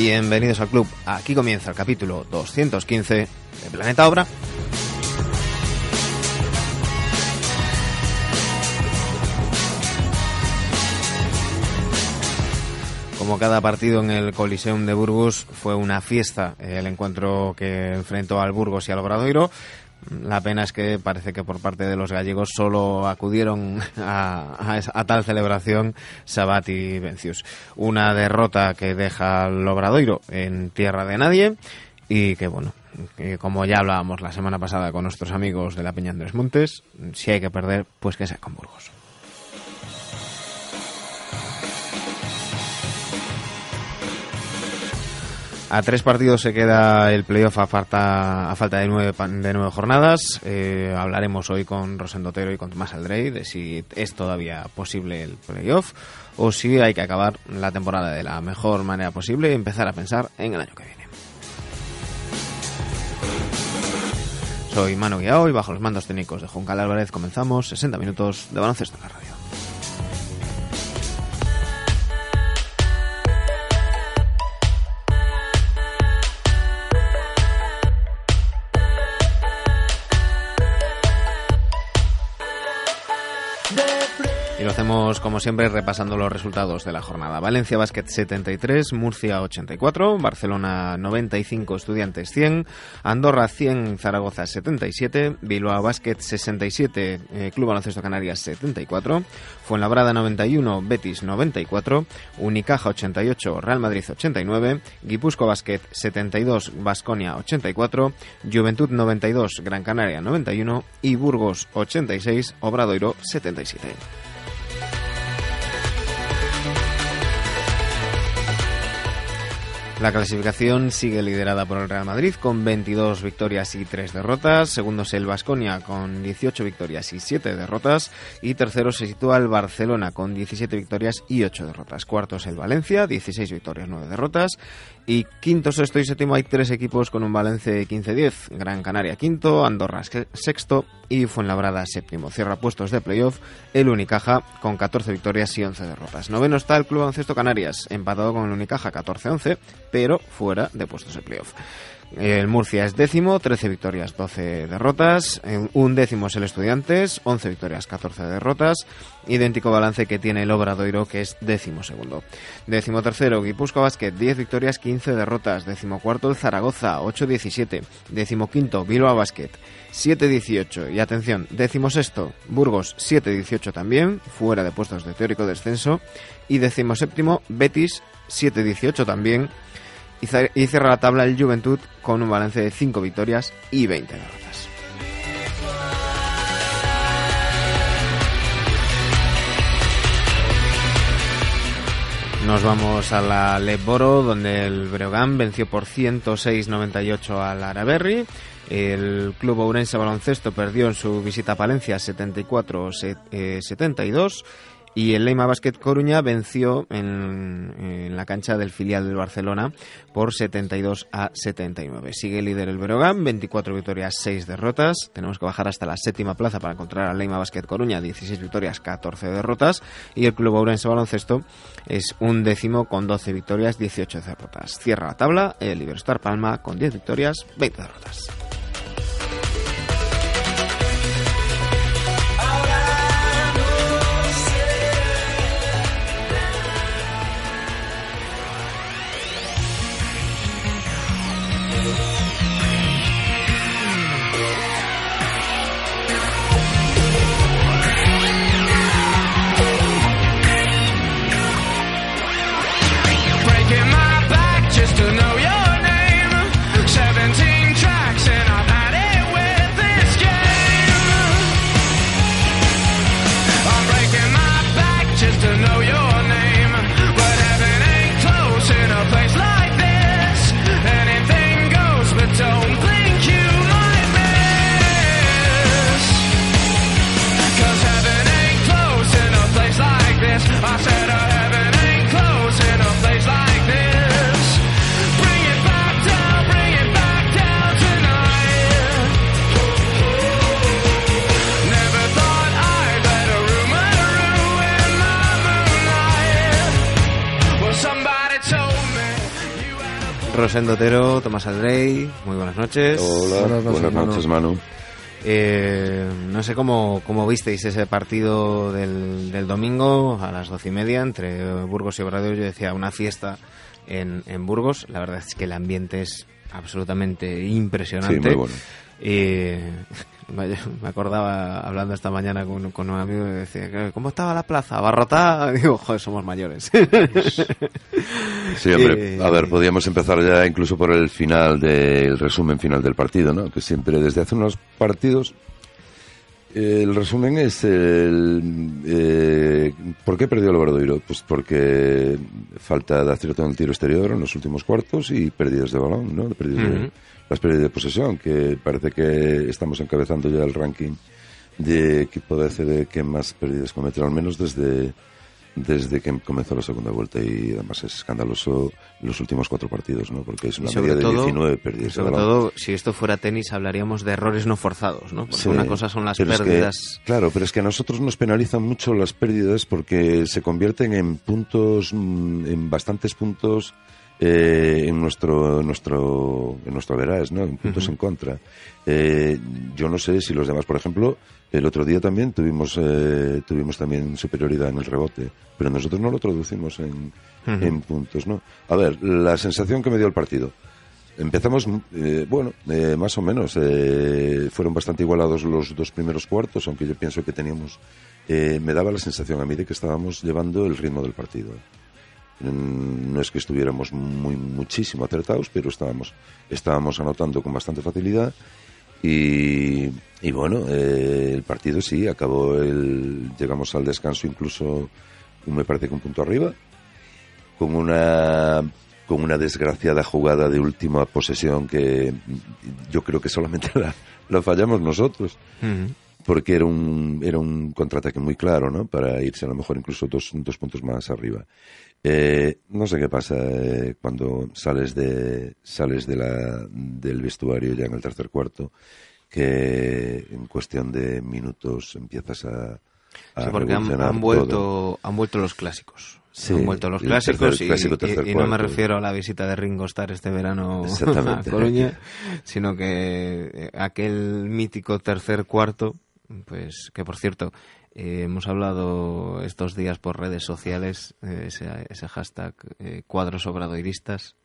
Bienvenidos al club. Aquí comienza el capítulo 215 de Planeta Obra. Como cada partido en el Coliseum de Burgos, fue una fiesta el encuentro que enfrentó al Burgos y al Obradoiro. La pena es que parece que por parte de los gallegos solo acudieron a, a, tal celebración Sabat y Vencius. Una derrota que deja al Obradoiro en tierra de nadie y que, bueno, como ya hablábamos la semana pasada con nuestros amigos de la Peña Andrés Montes, si hay que perder, pues que sea con Burgos. A tres partidos se queda el playoff a falta, a falta de, nueve, de nueve jornadas. Eh, hablaremos hoy con Rosendo Otero y con Tomás Aldrey de si es todavía posible el playoff o si hay que acabar la temporada de la mejor manera posible y empezar a pensar en el año que viene. Soy Manu Guiao y bajo los mandos técnicos de Juncal Álvarez comenzamos 60 minutos de baloncesto en la radio. Como siempre, repasando los resultados de la jornada. Valencia Basket 73, Murcia 84, Barcelona 95, Estudiantes 100, Andorra 100, Zaragoza 77, Bilbao Basket 67, eh, Club Baloncesto Canarias 74, Fuenlabrada 91, Betis 94, Unicaja 88, Real Madrid 89, Guipusco Basket 72, Basconia 84, Juventud 92, Gran Canaria 91 y Burgos 86, Obradoiro 77. La clasificación sigue liderada por el Real Madrid con 22 victorias y 3 derrotas. Segundo es el Vasconia con 18 victorias y 7 derrotas. Y tercero se sitúa el Barcelona con 17 victorias y 8 derrotas. Cuarto es el Valencia, 16 victorias, 9 derrotas. Y quinto, sexto y séptimo hay tres equipos con un balance 15-10. Gran Canaria quinto, Andorra sexto y Fuenlabrada séptimo. Cierra puestos de playoff el Unicaja con 14 victorias y 11 derrotas. Noveno está el Club Ancesto Canarias, empatado con el Unicaja 14-11, pero fuera de puestos de playoff. El Murcia es décimo, 13 victorias, 12 derrotas. Un décimo es el Estudiantes, 11 victorias, 14 derrotas. Idéntico balance que tiene el Obradoiro, que es décimo segundo. Décimo tercero, Guipusco Basket, 10 victorias, 15 derrotas. Décimo cuarto, el Zaragoza, 8-17. Décimo quinto, Bilbao Basket, 7-18. Y atención, décimo sexto, Burgos, 7-18 también, fuera de puestos de teórico descenso. Y décimo séptimo, Betis, 7-18 también y cierra la tabla el Juventud con un balance de 5 victorias y 20 derrotas. Nos vamos a la Leboro, donde el Breogán venció por 106-98 al Araberri. El club Ourense Baloncesto perdió en su visita a Palencia 74-72 y el Leima Basket Coruña venció en, la cancha del filial del Barcelona por 72 a 79. Sigue líder el Berogán, 24 victorias, 6 derrotas. Tenemos que bajar hasta la séptima plaza para encontrar al Leima Basket Coruña, 16 victorias, 14 derrotas. Y el Club Ourense Baloncesto es un décimo con 12 victorias, 18 derrotas. Cierra la tabla el Iberostar Palma con 10 victorias, 20 derrotas. Rosendo Otero, Tomás Aldrey, muy buenas noches. Hola, buenas noches, Manu. Eh, no sé cómo, cómo visteis ese partido del, del, domingo a las doce y media entre Burgos y Obradoiro. Yo decía una fiesta en, en, Burgos. La verdad es que el ambiente es absolutamente impresionante. Sí, muy bueno. Y me acordaba hablando esta mañana con, con un amigo y decía, ¿cómo estaba la plaza? ¿Abarrotada? Digo, joder, somos mayores. Sí, hombre, a ver, podíamos empezar ya incluso por el final del resumen final del partido, ¿no? Que siempre desde hace unos partidos el resumen es el eh, ¿por qué perdió el Obradoiro? Pues porque falta de acierto en el tiro exterior en los últimos cuartos y pérdidas de balón, ¿no? Pérdidas de, uh -huh. Las pérdidas de posesión, que parece que estamos encabezando ya el ranking de equipo de CD que más pérdidas cometen, al menos desde desde que comenzó la segunda vuelta y además es escandaloso los últimos cuatro partidos, ¿no? Porque es una media de 19 pérdidas. sobre todo, si esto fuera tenis, hablaríamos de errores no forzados, ¿no? Porque sí, una cosa son las pérdidas. Es que, claro, pero es que a nosotros nos penalizan mucho las pérdidas porque se convierten en puntos, en bastantes puntos eh, en nuestro nuestro en nuestro verás, ¿no? En puntos uh -huh. en contra. Eh, yo no sé si los demás, por ejemplo, el otro día también tuvimos eh, tuvimos también superioridad en el rebote, pero nosotros no lo traducimos en, uh -huh. en puntos, ¿no? A ver, la sensación que me dio el partido. Empezamos, eh, bueno, eh, más o menos. Eh, fueron bastante igualados los dos primeros cuartos, aunque yo pienso que teníamos. eh, me daba la sensación a mí de que estábamos llevando el ritmo del partido. No es que estuviéramos muy muchísimo acertados, pero estábamos, estábamos anotando con bastante facilidad. Y, y bueno, eh, el partido sí, acabó el. Llegamos al descanso incluso, me parece que un punto arriba, con una con una desgraciada jugada de última posesión que yo creo que solamente la, la fallamos nosotros. Uh -huh. Porque era un, era un contraataque muy claro, ¿no? Para irse a lo mejor incluso dos, dos puntos más arriba. Eh, no sé qué pasa eh, cuando sales de sales de la, del vestuario ya en el tercer cuarto, que en cuestión de minutos empiezas a, a sí, porque han, han, vuelto han vuelto los clásicos. Sí, han vuelto los clásicos tercer, y, clásico, y, y, no me refiero a la visita de Ringo Starr este verano a Coruña, sino que eh, aquel mítico tercer cuarto, pues que por cierto eh, hemos hablado estos días por redes sociales, eh, ese, ese, hashtag eh, cuadros obradoiristas.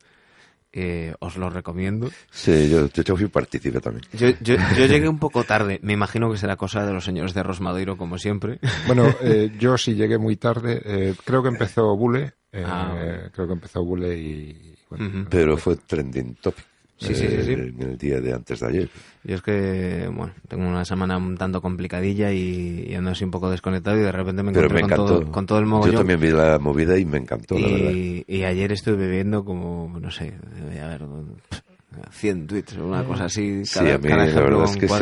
Eh, os lo recomiendo. Sí, yo, yo, yo fui partícipe también. Yo, yo, yo, llegué un poco tarde. Me imagino que será cosa de los señores de Rosmadeiro, como siempre. Bueno, eh, yo sí llegué muy tarde. Eh, creo que empezó Bule. Ah. Creo que empezó Bule y... Bueno, uh -huh. Pero fue trending topic. Sí, sí, sí, sí. En el día de antes de ayer. Yo es que, bueno, tengo una semana un tanto complicadilla y, y ando así un poco desconectado y de repente me encontré me con, todo, con, todo, el mogollón. Yo también vi la movida y me encantó, y, la verdad. Y ayer estuve bebiendo como, no sé, a ver, 100 tweets o una cosa así. Cada, sí, a mí cada la verdad es que sí.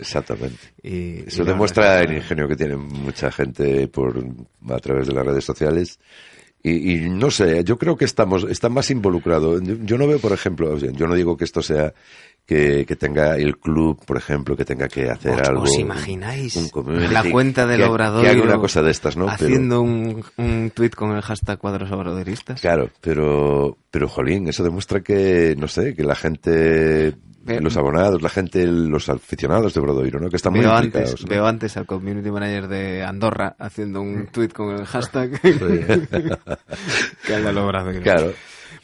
Exactamente. Y, Eso demuestra el ingenio que tiene mucha gente por a través de las redes sociales y, y, no sé, yo creo que estamos, está más involucrado. Yo, no veo, por ejemplo, yo no digo que esto sea que, que tenga el club, por ejemplo, que tenga que hacer ¿Os, algo. ¿Os imagináis? La cuenta del que, obrador. Que haga una cosa de estas, ¿no? Haciendo pero, un, un tweet con el hashtag cuadros obradoristas. Claro, pero, pero jolín, eso demuestra que, no sé, que la gente los abonados, la gente, los aficionados de Brodoiro, ¿no? Que están muy veo implicados. Antes, ¿no? Veo antes al community manager de Andorra haciendo un tweet con el hashtag que anda lo Brodoiro. Claro.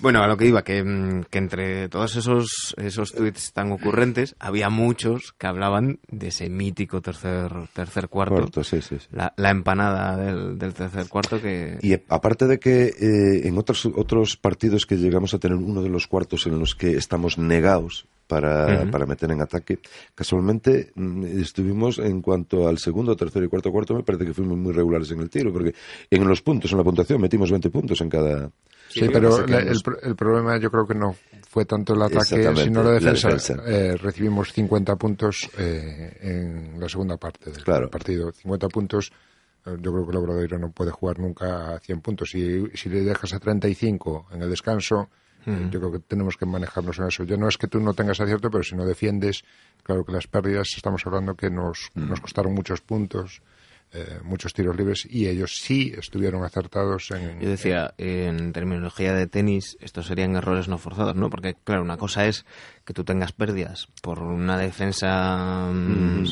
Bueno, a lo que iba, que, mm, que, entre todos esos, esos tweets tan ocurrentes, había muchos que hablaban de ese mítico tercer, tercer cuarto. cuarto sí, sí, sí. La, la, empanada del, del, tercer cuarto que... Y aparte de que eh, en otros, otros partidos que llegamos a tener uno de los cuartos en los que estamos negados para, uh -huh. para meter en ataque. Casualmente mm, estuvimos en cuanto al segundo, tercero y cuarto cuarto, me parece que fuimos muy regulares en el tiro, porque en los puntos, en la puntuación, metimos 20 puntos en cada... Sí, pero la, el, el, problema yo creo que no fue tanto el ataque, sino la defensa. La defensa. Eh, recibimos 50 puntos eh, en la segunda parte del claro. partido. 50 puntos, eh, yo creo que el Obradoiro no puede jugar nunca a 100 puntos. Si, si le dejas a 35 en el descanso, Yo creo que tenemos que manejarnos en eso. Ya no es que tú no tengas acierto, pero si no defiendes, claro que las pérdidas, estamos hablando que nos, nos costaron muchos puntos. eh, muchos tiros libres y ellos sí estuvieron acertados en... Yo decía, en terminología de tenis, estos serían errores no forzados, ¿no? Porque, claro, una cosa es que tú tengas pérdidas por una defensa mm,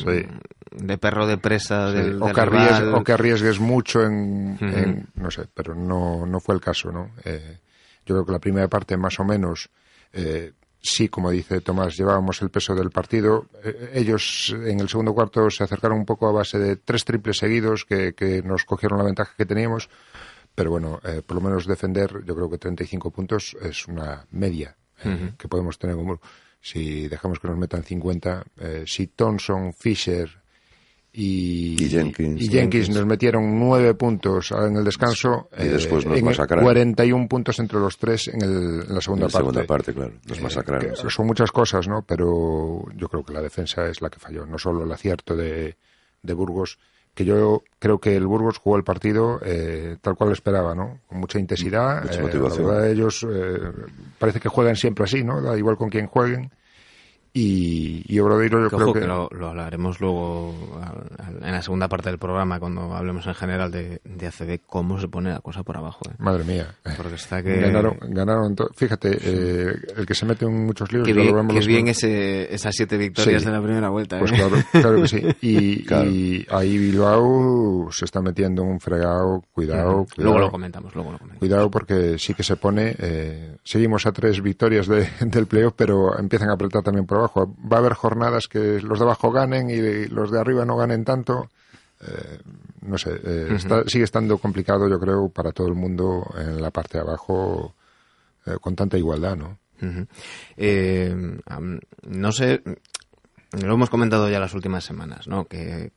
de perro de presa del, o, que arriesgues, o, que arriesgues, mucho en, no sé, pero no, no fue el caso, ¿no? Eh, yo creo que la primera parte más o menos eh, sí, como dice Tomás, llevábamos el peso del partido. Eh, ellos en el segundo cuarto se acercaron un poco a base de tres triples seguidos que, nos cogieron la ventaja que teníamos. Pero bueno, eh, por lo menos defender, yo creo que 35 puntos es una media que podemos tener como. Si dejamos que nos metan 50, si Thompson, Fisher, y, Jenkins, nos metieron nueve puntos en el descanso y después nos eh, masacraron 41 puntos entre los tres en, el, en la segunda en la parte. segunda parte, claro, nos eh, masacraron. Son muchas cosas, ¿no? Pero yo creo que la defensa es la que falló, no solo el acierto de, de Burgos, que yo creo que el Burgos jugó el partido eh, tal cual lo esperaba, ¿no? Con mucha intensidad. Mucha motivación. ellos parece que juegan siempre así, ¿no? Da igual con quién jueguen y, y Obradoiro yo creo que... lo, hablaremos luego en la segunda parte del programa cuando hablemos en general de, de ACB cómo se pone la cosa por abajo. ¿eh? Madre mía. Porque está que... Ganaron, ganaron fíjate, eh, el que se mete en muchos libros... Que bien, que bien ese, esas siete victorias de la primera vuelta. Pues ¿eh? claro, claro que sí. Y, y, ahí Bilbao se está metiendo un fregado, cuidado, Luego lo comentamos, luego lo comentamos. Cuidado porque sí que se pone... Eh, seguimos a tres victorias de, del playoff, pero empiezan a apretar también por Va a haber jornadas que los de abajo ganen y los de arriba no ganen tanto. Eh, no sé, eh, sigue estando complicado, yo creo, para todo el mundo en la parte de abajo eh, con tanta igualdad, ¿no? no sé, lo hemos comentado ya las últimas semanas, ¿no? Que,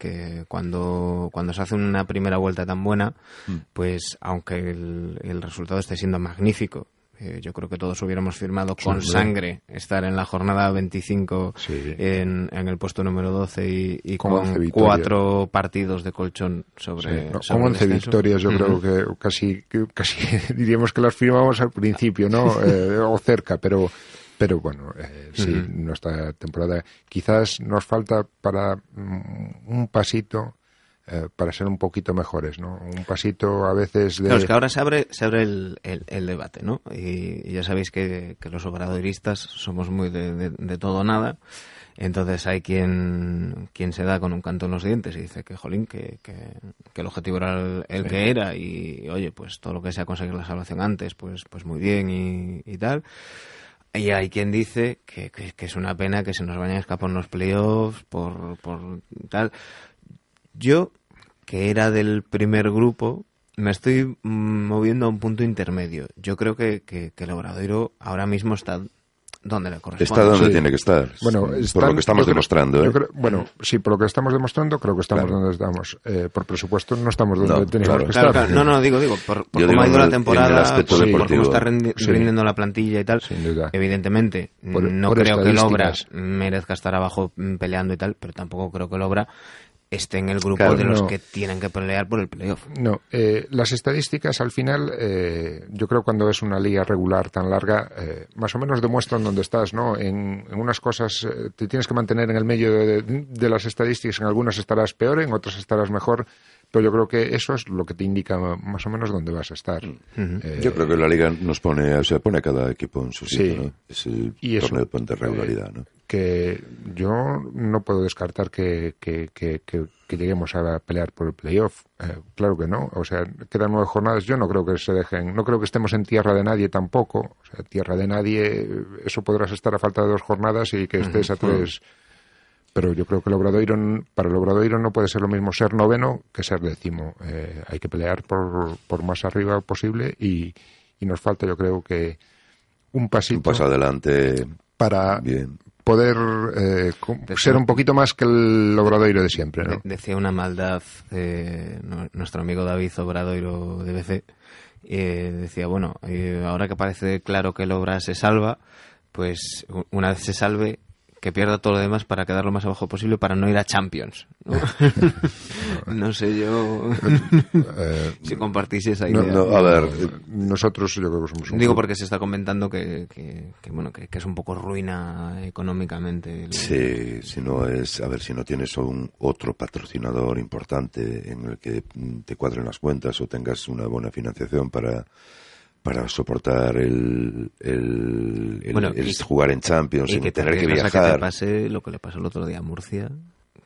cuando, cuando se hace una primera vuelta tan buena, mm. pues aunque el, el, resultado esté siendo magnífico eh, yo creo que todos hubiéramos firmado con sangre estar en la jornada 25 en, en, el puesto número 12 y, con, cuatro partidos de colchón sobre, con 11 victorias yo creo que casi, casi diríamos que las firmamos al principio, ¿no? Eh, o cerca, pero pero bueno, eh, sí, nuestra temporada. Quizás nos falta para mm, un pasito eh, para ser un poquito mejores, ¿no? Un pasito a veces de... Claro, es que ahora se abre, se abre el, el, debate, ¿no? Y, ya sabéis que, que, los obradoristas somos muy de, de, todo o nada. Entonces hay quien, quien se da con un canto en los dientes y dice que, jolín, que, que, el objetivo era el, que era y, oye, pues todo lo que sea conseguir la salvación antes, pues, pues muy bien y, y tal. Y hay quien dice que, que, es una pena que se nos vayan a escapar los playoffs por, por tal. Yo, que era del primer grupo, me estoy moviendo a un punto intermedio. Yo creo que, que, el Obradoiro ahora mismo está donde le corresponde. Está donde tiene que estar. Bueno, por lo que estamos demostrando. ¿eh? bueno, sí, por lo que estamos demostrando, creo que estamos donde estamos. Eh, por presupuesto, no estamos donde tenemos que estar. no, no, digo, digo, por, cómo ha ido la temporada, por, cómo está rindiendo la plantilla y tal. Evidentemente, no creo que el Obra merezca estar abajo mm, peleando y tal, pero tampoco creo que el Obra esté en el grupo de los que tienen que pelear por el playoff. No, eh, las estadísticas al final, eh, yo creo cuando es una liga regular tan larga, eh, más o menos demuestran dónde estás, ¿no? En, unas cosas te tienes que mantener en el medio de, las estadísticas, en algunas estarás peor, en otras estarás mejor, pero yo creo que eso es lo que te indica más o menos dónde vas a estar. yo creo que la liga nos pone, o sea, pone a cada equipo en su sitio, ¿no? Es el y torneo de regularidad, ¿no? Que yo no puedo descartar que, que, que, que, lleguemos a pelear por el playoff. Eh, claro que no. O sea, quedan nueve jornadas. Yo no creo que se dejen. No creo que estemos en tierra de nadie tampoco. O sea, tierra de nadie, eso podrás estar a falta de dos jornadas y que estés a tres. Pero yo creo que el Obradoiro, para el Obradoiro no puede ser lo mismo ser noveno que ser décimo. Eh, hay que pelear por, por más arriba posible y, y nos falta, yo creo que un pasito. Un paso adelante. Para, Bien poder eh, ser un poquito más que el Obradoiro de siempre. ¿no? decía una maldad eh, nuestro amigo David Obradoiro de BC. Eh, decía, bueno, ahora que parece claro que el Obra se salva, pues una vez se salve, que pierda todo lo demás para quedar lo más abajo posible para no ir a Champions. No, sé yo eh, si compartís esa idea. a ver, nosotros yo creo que somos un Digo porque se está comentando que, bueno que, es un poco ruina económicamente. Sí, si no es, a ver, si no tienes un otro patrocinador importante en el que te cuadren las cuentas o tengas una buena financiación para para soportar el, el, jugar en Champions sin tener que viajar. Que te pase lo que le pasó el otro día a Murcia,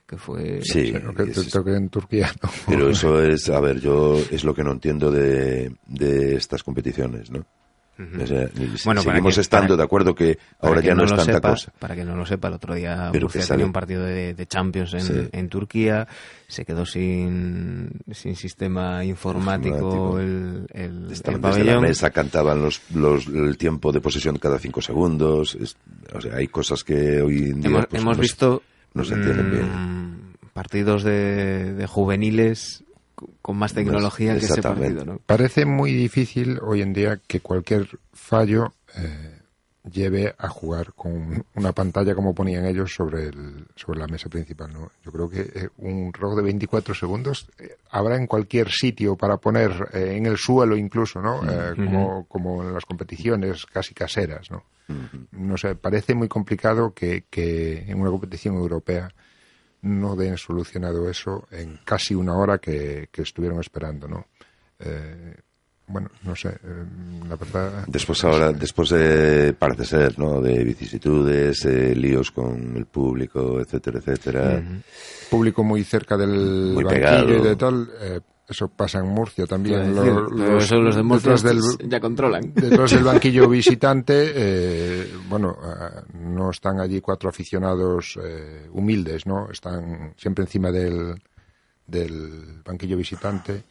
que fue... Sí, que te toque en Turquía. Pero eso es, a ver, yo es lo que no entiendo de, de estas competiciones, ¿no? Bueno, seguimos estando de acuerdo que ahora ya no, es tanta cosa. Para que no lo sepa, el otro día Pero Murcia tenía un partido de, Champions en, en, Turquía, se quedó sin, sin sistema informático, el, el, el pabellón. la mesa cantaban los, los, el tiempo de posesión cada cinco segundos. o sea, hay cosas que hoy en día... Hemos, pues, visto no se entienden bien. Mm, partidos de, de juveniles con más tecnología que ese partido, ¿no? Parece muy difícil hoy en día que cualquier fallo eh, lleve a jugar con una pantalla como ponían ellos sobre el, sobre la mesa principal, ¿no? Yo creo que eh, un reloj de 24 segundos eh, habrá en cualquier sitio para poner en el suelo incluso, ¿no? como, como en las competiciones casi caseras, ¿no? No sé, parece muy complicado que, que en una competición europea no den solucionado eso en casi una hora que, estuvieron esperando, ¿no? Eh, bueno, no sé, eh, la verdad... Después ahora, después de, parece ser, ¿no?, de vicisitudes, eh, líos con el público, etcétera, etcétera. Público muy cerca del banquillo y de tal, eso pasa en Murcia también. los, los, de Murcia del, ya controlan. Detrás del banquillo visitante, eh, bueno, ah, no están allí cuatro aficionados eh, humildes, ¿no? Están siempre encima del, del banquillo visitante.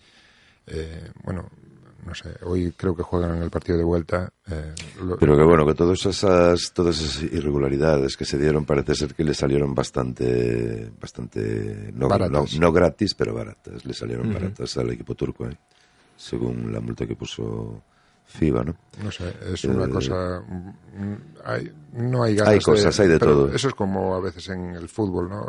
Eh, bueno, no sé, hoy creo que juegan en el partido de vuelta. Eh, Pero que bueno, que todas esas, todas esas irregularidades que se dieron parece ser que le salieron bastante, bastante, no, no, gratis, pero baratas. Le salieron baratas al equipo turco, ¿eh? según la multa que puso FIBA, ¿no? No sé, es una eh, cosa... Mm, hay, no hay ganas Hay cosas, hay de todo. Eso es como a veces en el fútbol, ¿no?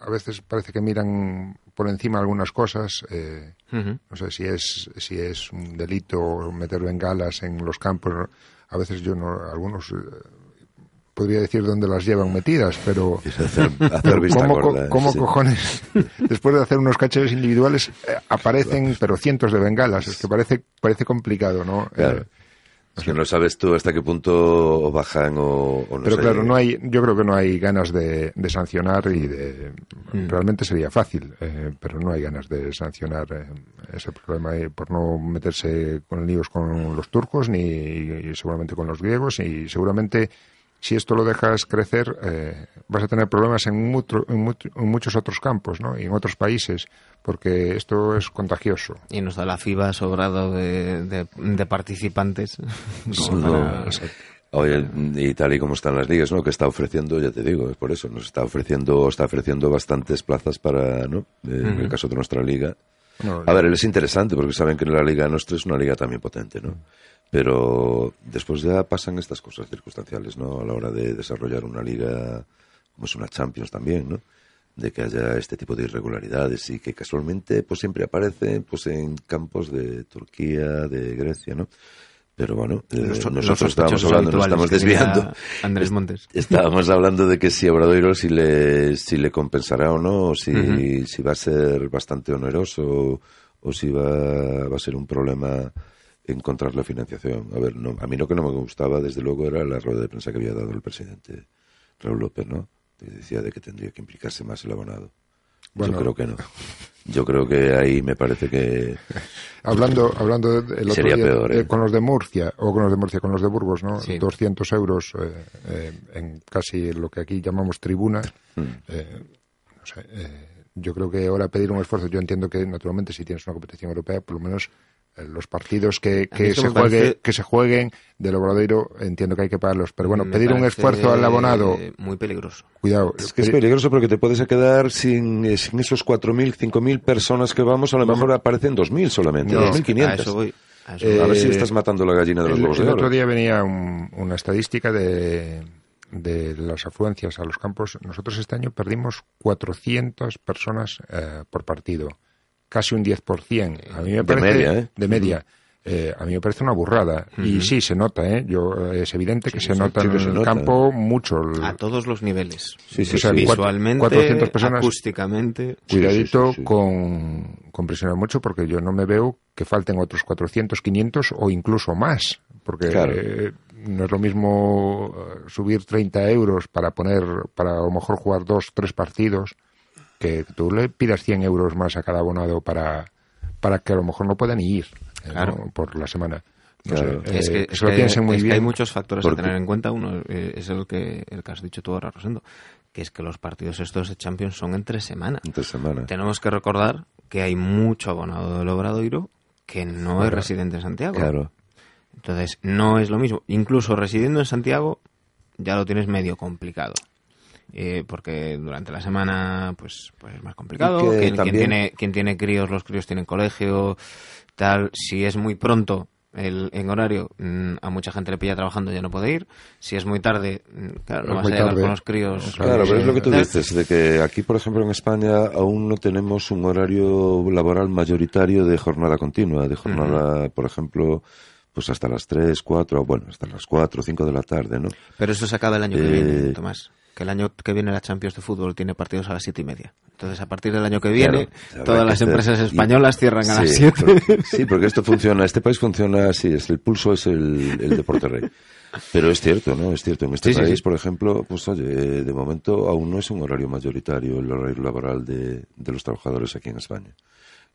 a veces parece que miran por encima algunas cosas. Eh, no sé si es, si es un delito meter bengalas en los campos. A veces yo no, algunos eh, podría decir dónde las llevan metidas, pero ¿cómo, cojones después de hacer unos cacheos individuales eh, aparecen pero cientos de bengalas? Es que parece parece complicado, ¿no? Que no sabes tú hasta qué punto bajan o, no Pero claro, no hay, yo creo que no hay ganas de, sancionar y de... Mm. Realmente sería fácil, eh, pero no hay ganas de sancionar eh, ese problema eh, por no meterse con líos con los turcos ni seguramente con los griegos y seguramente si esto lo dejas crecer, eh, vas a tener problemas en, muchos otros campos ¿no? y en otros países, porque esto es contagioso. Y nos da la FIBA sobrado de, participantes. y tal y como están las ligas, ¿no? Que está ofreciendo, ya te digo, es por eso, nos está ofreciendo, está ofreciendo bastantes plazas para, ¿no? En el caso de nuestra liga. a ver, es interesante porque saben que la liga nuestra es una liga también potente, ¿no? Pero después ya pasan estas cosas circunstanciales, ¿no? A la hora de desarrollar una liga como es una Champions también, ¿no? De que haya este tipo de irregularidades y que casualmente pues siempre aparecen pues en campos de Turquía, de Grecia, ¿no? Pero bueno, eh, nosotros estábamos hablando, nos estamos desviando. Andrés Montes. Estábamos hablando de que si a Obradoiro si le, si le compensará o no, o si, si va a ser bastante oneroso o si va, va a ser un problema encontrar la financiación. A ver, no, a mí lo que no me gustaba, desde luego, era la rueda de prensa que había dado el presidente Raúl López, ¿no? Decía de que tendría que implicarse más el abonado. Yo creo que no. Yo creo que ahí me parece que... hablando hablando el sería peor, ¿eh? con los de Murcia, o con los de Murcia, con los de Burgos, ¿no? 200 euros eh, eh, en casi lo que aquí llamamos tribuna. Mm. no sé, yo creo que ahora pedir un esfuerzo, yo entiendo que naturalmente si tienes una competición europea, por lo menos los partidos que, que se juegue, que se jueguen del Obradoiro entiendo que hay que pagarlos. Pero bueno pedir un esfuerzo al abonado. muy peligroso. Cuidado. Es que es peligroso porque te puedes quedar sin, eh, sin esos 4.000 5.000 personas que vamos. A lo mejor aparecen 2.000 solamente 2.500 a, ver si estás matando la gallina de los el, huevos el otro día venía una estadística de de las afluencias a los campos, nosotros este año perdimos 400 personas eh, por partido, casi un 10%. A mí me De parece, media, ¿eh? De media. Eh, a mí me parece una burrada. Y sí, se nota, ¿eh? Yo, es evidente que se sí, nota sí en se el nota. campo mucho. el- A todos los niveles. Sí, sí, O sea, sí. cuatro- Visualmente, 400 personas- acústicamente. Cuidadito sí, sí, sí. con, con presionar mucho porque yo no me veo que falten otros 400, 500 o incluso más. Porque Claro. eh, no es lo mismo eh, subir 30 euros para poner, para a lo mejor jugar dos, tres partidos, que tú le pidas 100 euros más a cada abonado para, para que a lo mejor no puedan ir eh, Claro. ¿no? por la semana. No Claro. sé, es eh, que, es piensen muy es que bien. hay muchos factores a tener en cuenta. Uno eh, es el que, el que has dicho tú ahora, Rosendo, que es que los partidos estos de Champions son entre semana. Entre semana. Tenemos que recordar que hay mucho abonado del Obradoiro que no es residente en Santiago. Claro. Entonces, no es lo mismo. Incluso residiendo en Santiago, ya lo tienes medio complicado. Eh, porque durante la semana, pues, pues es más complicado. Que Quien, tiene, quien tiene críos, los críos tienen colegio, tal. Si es muy pronto el, en horario, mm, a mucha gente le pilla trabajando, ya no puede ir. Si es muy tarde, mm, claro, no vas a llegar tarde. con los críos. Claro, pero es lo que tú dices, de que aquí, por ejemplo, en España aún no tenemos un horario laboral mayoritario de jornada continua, de jornada, por ejemplo, pues hasta las 3, 4, bueno, hasta las 4, 5 de la tarde, ¿no? Pero eso se acaba el año que Eh, viene, Tomás. Que el año que viene la Champions de fútbol tiene partidos a las siete y media. Entonces, a partir del año que viene, Claro, todas las hacer- empresas y- españolas cierran a las Sí, 7. porque- sí, porque esto funciona, este país funciona así, es el pulso es el, el deporte rey. Pero es cierto, ¿no? Es cierto. En este Sí, país, sí. por ejemplo, pues oye, de momento aún no es un horario mayoritario el horario laboral de, de los trabajadores aquí en España.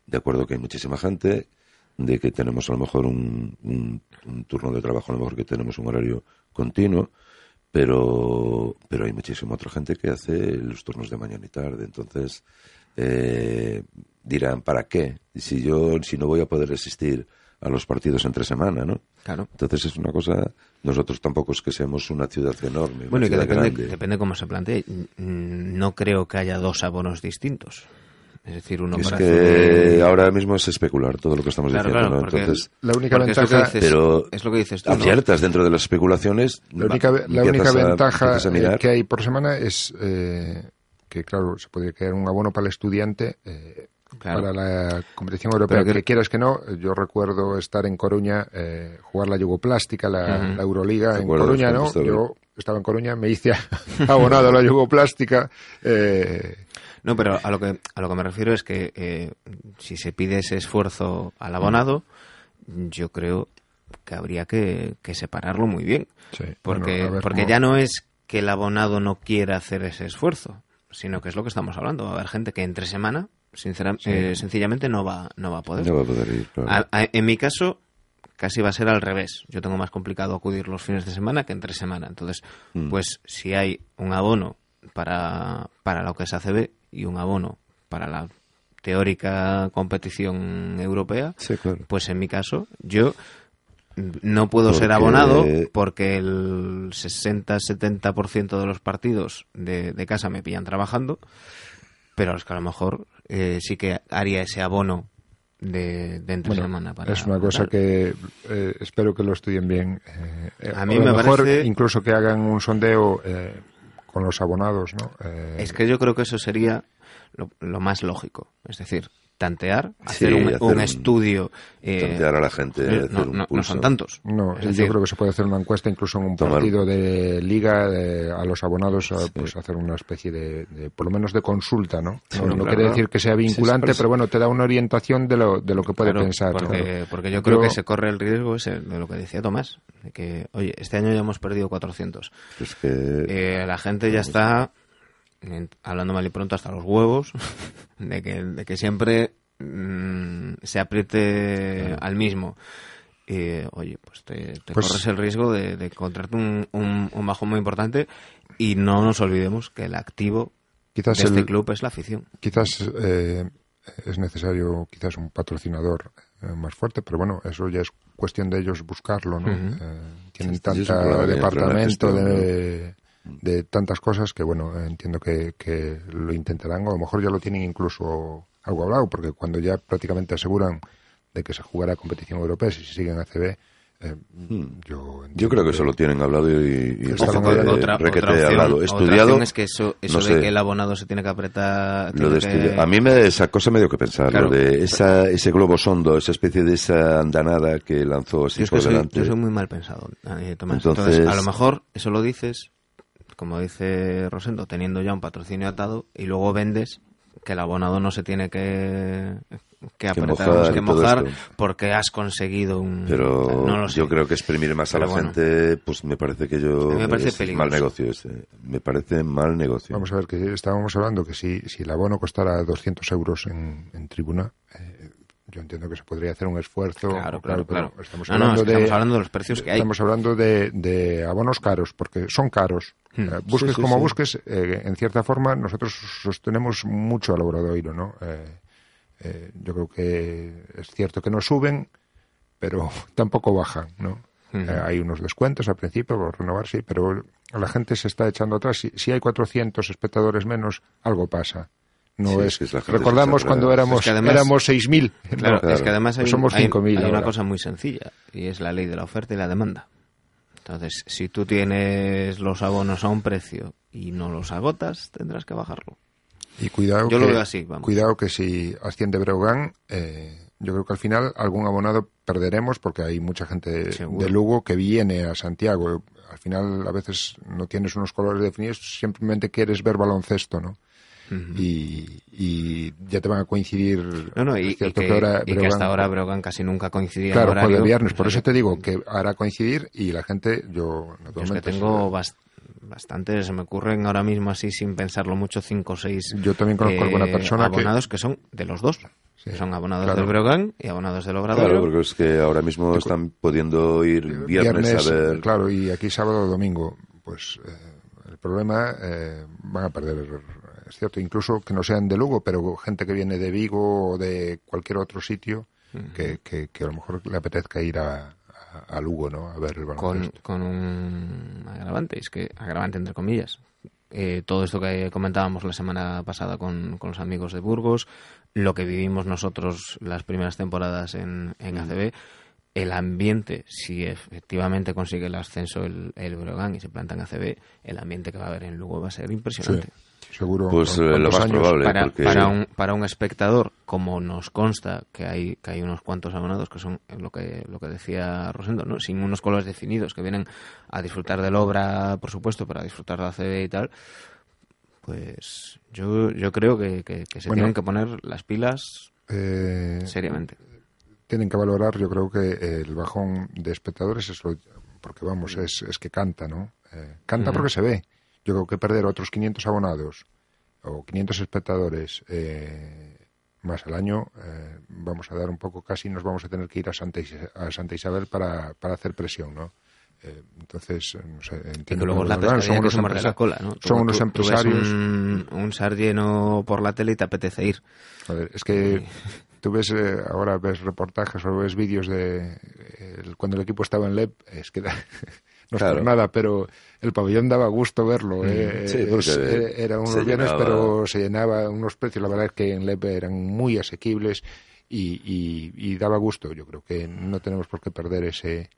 De acuerdo que hay muchísima gente, de que tenemos a lo mejor un, un- un turno de trabajo, a lo mejor que tenemos un horario continuo, pero, pero hay muchísima otra gente que hace los turnos de mañana y tarde. Entonces, eh, dirán, ¿para qué? Si yo, si no voy a poder asistir a los partidos entre semana, ¿no? Claro. Entonces es una cosa, nosotros tampoco es que seamos una ciudad enorme, Bueno, una y que depende, grande. depende cómo se plantee. No creo que haya dos abonos distintos. Es decir, uno Es para que ahora mismo es especular todo lo que estamos Claro, diciendo, claro, ¿no? Entonces, La única porque es lo que ventaja- dices- pero es lo que dices tú, ¿no? abiertas dentro de las especulaciones, La única, va, la empiezas única a- ventaja a eh, que hay por semana es eh, que, claro, se podría crear un abono para el estudiante eh, Claro. para la competición europea. Pero que- que quieras que no, yo recuerdo estar en Coruña, eh, jugar la Yugoplástica, la, la Euroliga en Coruña, ¿no? Yo estaba en Coruña, me hice abonado a la Yugoplástica. Eh, No, pero a lo que, a lo que me refiero es que eh, si se pide ese esfuerzo al abonado, yo creo que habría que, que separarlo muy bien. Sí, Porque, bueno, porque ya no es que el abonado no quiera hacer ese esfuerzo, sino que es lo que estamos hablando. Va a haber gente que entre semana, sincera- eh, sencillamente, no va, no va a poder. No va a poder ir, claro. A- a- en mi caso, casi va a ser al revés. Yo tengo más complicado acudir los fines de semana que entre semana. Entonces, Mm. pues si hay un abono para, para lo que es ACB y un abono para la teórica competición europea, Sí, claro. pues en mi caso, yo no puedo ser abonado porque el 60-70% de los partidos de, de casa me pillan trabajando, pero es que a lo mejor eh, sí que haría ese abono de, de entre Bueno, semana. Para, es una cosa para- que eh, espero que lo estudien bien. Eh, A mí lo me mejor parece- incluso que hagan un sondeo eh, con los abonados, ¿no? Eh, Es que yo creo que eso sería lo, lo más lógico. Es decir, tantear, Sí, hacer un, hacer un un- estudio. eh, Tantear a la gente, eh, hacer no, un no- no pulso. son tantos. No, Es yo decir, creo que se puede hacer una encuesta incluso en un Tomar- partido de liga de- a los abonados, a, pues hacer una especie de, de- por lo menos de consulta, ¿no? No, no, no claro, quiere decir que sea vinculante, pero bueno, te da una orientación de lo, de lo que puede Claro, pensar. Porque, claro. porque yo creo Yo- que se corre el riesgo ese de lo que decía Tomás, de que, oye, este año ya hemos perdido 400. Es que Eh, la gente ya está, en- hablando mal y pronto, hasta los huevos, de que, de que siempre mm, se apriete al mismo. Y, oye, pues te, te Pues- corres el riesgo de, de encontrarte un, un, un bajón muy importante y no nos olvidemos que el activo Quizás de este el- club es la afición. Quizás eh, es necesario quizás un patrocinador eh, más fuerte, pero bueno, eso ya es cuestión de ellos buscarlo, ¿no? Eh, tienen Sí, tanta departamento gestión, de, de tantas cosas que bueno, entiendo que, que lo intentarán, o a lo mejor ya lo tienen incluso algo hablado, porque cuando ya prácticamente aseguran de que se jugará competición europea, si se siguen ACB, Eh, Hmm. yo, Yo creo que eso lo tienen hablado y, y Ojo, otra- otra, requete otra opción, hablado. otra Estudiado. opción es que eso, eso no de sé. que el abonado se tiene que apretar. Lo de que- estudiar- A mí me, esa cosa me dio que pensar, Claro. lo de esa, ese globo sondo, esa especie de esa andanada que lanzó así Yo es que por soy, delante. yo soy muy mal pensado, eh, Tomás. Entonces- Entonces, a lo mejor eso lo dices, como dice Rosendo, teniendo ya un patrocinio atado y luego vendes que el abonado no se tiene que, que apretar, mojar que mojar porque has conseguido un... Pero no lo sé. yo creo que exprimir más a la bueno. gente, pues me parece que yo... Me parece es peligroso. mal negocio ese. Me parece mal negocio. Vamos a ver, que estábamos hablando que si, si el abono costara 200 euros en, en tribuna, yo entiendo que se podría hacer un esfuerzo. Claro, claro, claro. Estamos No, no, hablando, es que de, estamos hablando de los precios que hay. Estamos hablando de, de abonos caros, porque son caros. Hmm. Eh, busques Sí, sí, como sí. busques, eh, en cierta forma nosotros sostenemos mucho al Obradoiro, ¿no? Eh, eh, yo creo que es cierto que no suben, pero tampoco bajan, ¿no? Eh, hay unos descuentos al principio por renovar, sí, pero la gente se está echando atrás. Si, si hay 400 espectadores menos, algo pasa. No Sí, es, es que la gente se recordamos cuando éramos Es que además- éramos 6.000. Claro, ¿no? es que además hay, Pues somos hay- 5.000 hay una ahora. cosa muy sencilla y es la ley de la oferta y la demanda. Entonces, si tú tienes los abonos a un precio y no los agotas, tendrás que bajarlo. Y cuidado Yo que, lo veo así, vamos. Cuidado que si asciende Breogán, eh, yo creo que al final algún abonado perderemos porque hay mucha gente Seguro. de Lugo que viene a Santiago. Al final a veces no tienes unos colores definidos, simplemente quieres ver baloncesto, ¿no? Y, y ya te van a coincidir. No, no, y, que, ahora y que Breogán- hasta ahora Brogan casi nunca coincidía Claro, horario. jueves viernes, o por sea eso te digo que hará coincidir y la gente, yo Yo es que naturalmente, tengo bast- bastantes, se me ocurren ahora mismo así sin pensarlo mucho, cinco o seis Yo también conozco alguna persona abonados que... son de los dos. Sí, que son abonados claro. del Brogan y abonados del Obrador. Claro, porque es que ahora mismo están pudiendo ir viernes, a ver... Claro, y aquí sábado o domingo. Pues eh, el problema eh, van a perder, es cierto, incluso que no sean de Lugo, pero gente que viene de Vigo o de cualquier otro sitio que, que, que a lo mejor le apetezca ir a, a, a Lugo, ¿no? A ver el con, baloncesto. con un agravante, es que agravante entre comillas. Eh, todo esto que comentábamos la semana pasada con, con los amigos de Burgos, lo que vivimos nosotros las primeras temporadas en, en ACB, el ambiente, si efectivamente consigue el ascenso el, el Breogán y se planta en ACB, el ambiente que va a haber en Lugo va a ser impresionante. Sí, seguro. Pues, eh, lo más años. probable. para, porque- para, un, para un espectador, como nos consta que hay, que hay unos cuantos abonados que son lo que, lo que decía Rosendo, ¿no? sin unos colores definidos, que vienen a disfrutar de la obra, por supuesto, para disfrutar de la CB y tal, pues yo, yo creo que, que- que se Bueno. tienen que poner las pilas Eh, seriamente. tienen que valorar, yo creo que el bajón de espectadores es lo, porque vamos, es, es que canta, ¿no? Eh, canta porque se ve. Yo creo que perder otros 500 abonados o 500 espectadores eh, más al año, eh, vamos a dar un poco, casi nos vamos a tener que ir a Santa, Is- a Santa Isabel para, para hacer presión, ¿no? Eh, entonces, eh, no sé, entiendo luego la pescadilla que unos empresa- la cola, ¿no? Tú- son unos tú- tú ves empresarios. un, un SAR lleno por la tele y te apetece ir. Joder, es que tú ves eh, ahora ves reportajes o ves vídeos de eh, cuando el equipo estaba en LEP, es que da- no es por nada, pero el pabellón daba gusto verlo. eh, Sí, es- eh, era unos llenaba. pero se llenaba unos precios, la verdad es que en LEP eran muy asequibles y, y- y daba gusto. Yo creo que no tenemos por qué perder ese,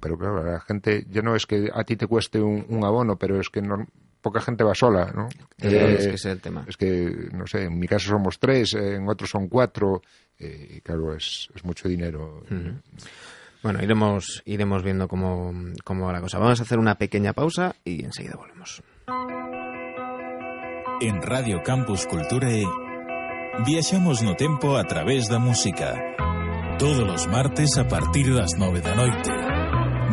pero claro, la gente, ya no es que a ti te cueste un, un abono, pero es que no- poca gente va sola, ¿no? Eh, es Eh, que ese es el tema. es que, no sé, en mi caso somos tres, en otros son cuatro, eh, y claro, es, es mucho dinero. Bueno, iremos, iremos viendo cómo, cómo va la cosa. Vamos a hacer una pequeña pausa y enseguida volvemos. En Radio Campus Culturae viaxamos no tempo a través da música. Todos os martes a partir das nove da noite.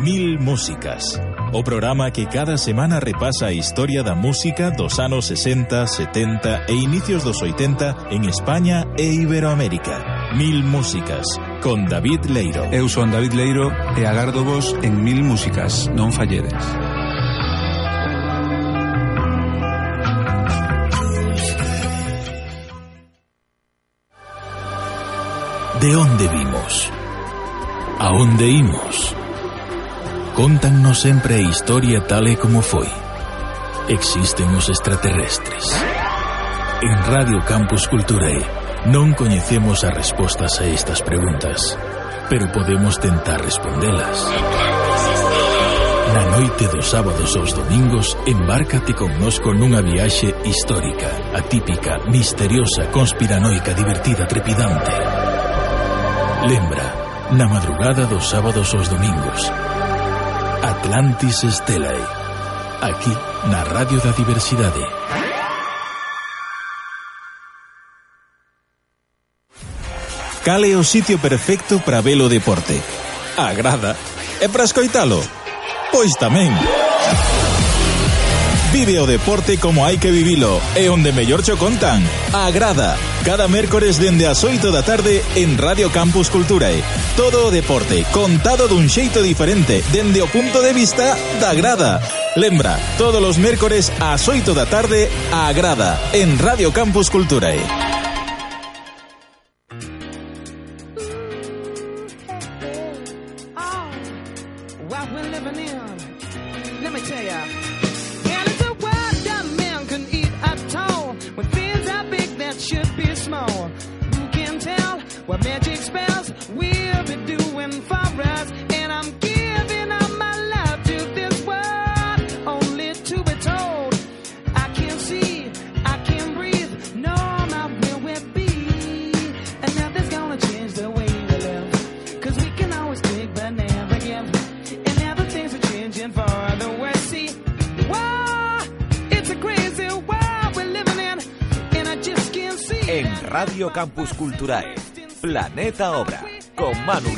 Mil Músicas. O programa que cada semana repasa a historia da música dos anos 60, 70 e inicios dos 80 en España e Iberoamérica. Mil Músicas, con David Leiro. Eu son David Leiro e agardo vos en Mil Músicas, non falledes. De onde vimos? A onde imos? Contannos sempre a historia tal e como foi. Existen os extraterrestres. En Radio Campus Culturae non coñecemos as respostas a estas preguntas, pero podemos tentar respondelas. Na noite dos sábados aos domingos, embárcate connosco nunha viaxe histórica, atípica, misteriosa, conspiranoica, divertida, trepidante. Lembra, na madrugada dos sábados aos domingos, Atlantis Stellae. Aquí na Radio da Diversidade Cal é o sitio perfecto para ver o deporte? Agrada? E para escoitalo? Pois tamén. Vive o deporte como hai que vivilo e onde mellor cho contan. Agrada. Cada mércores dende as 8 da tarde en Radio Campus Culturae. Todo o deporte contado dun xeito diferente dende o punto de vista da grada. Lembra, todos os mércores ás 8 da tarde a Grada, en Radio Campus Culturae. Campus Culturae, Planeta Obra, con Manu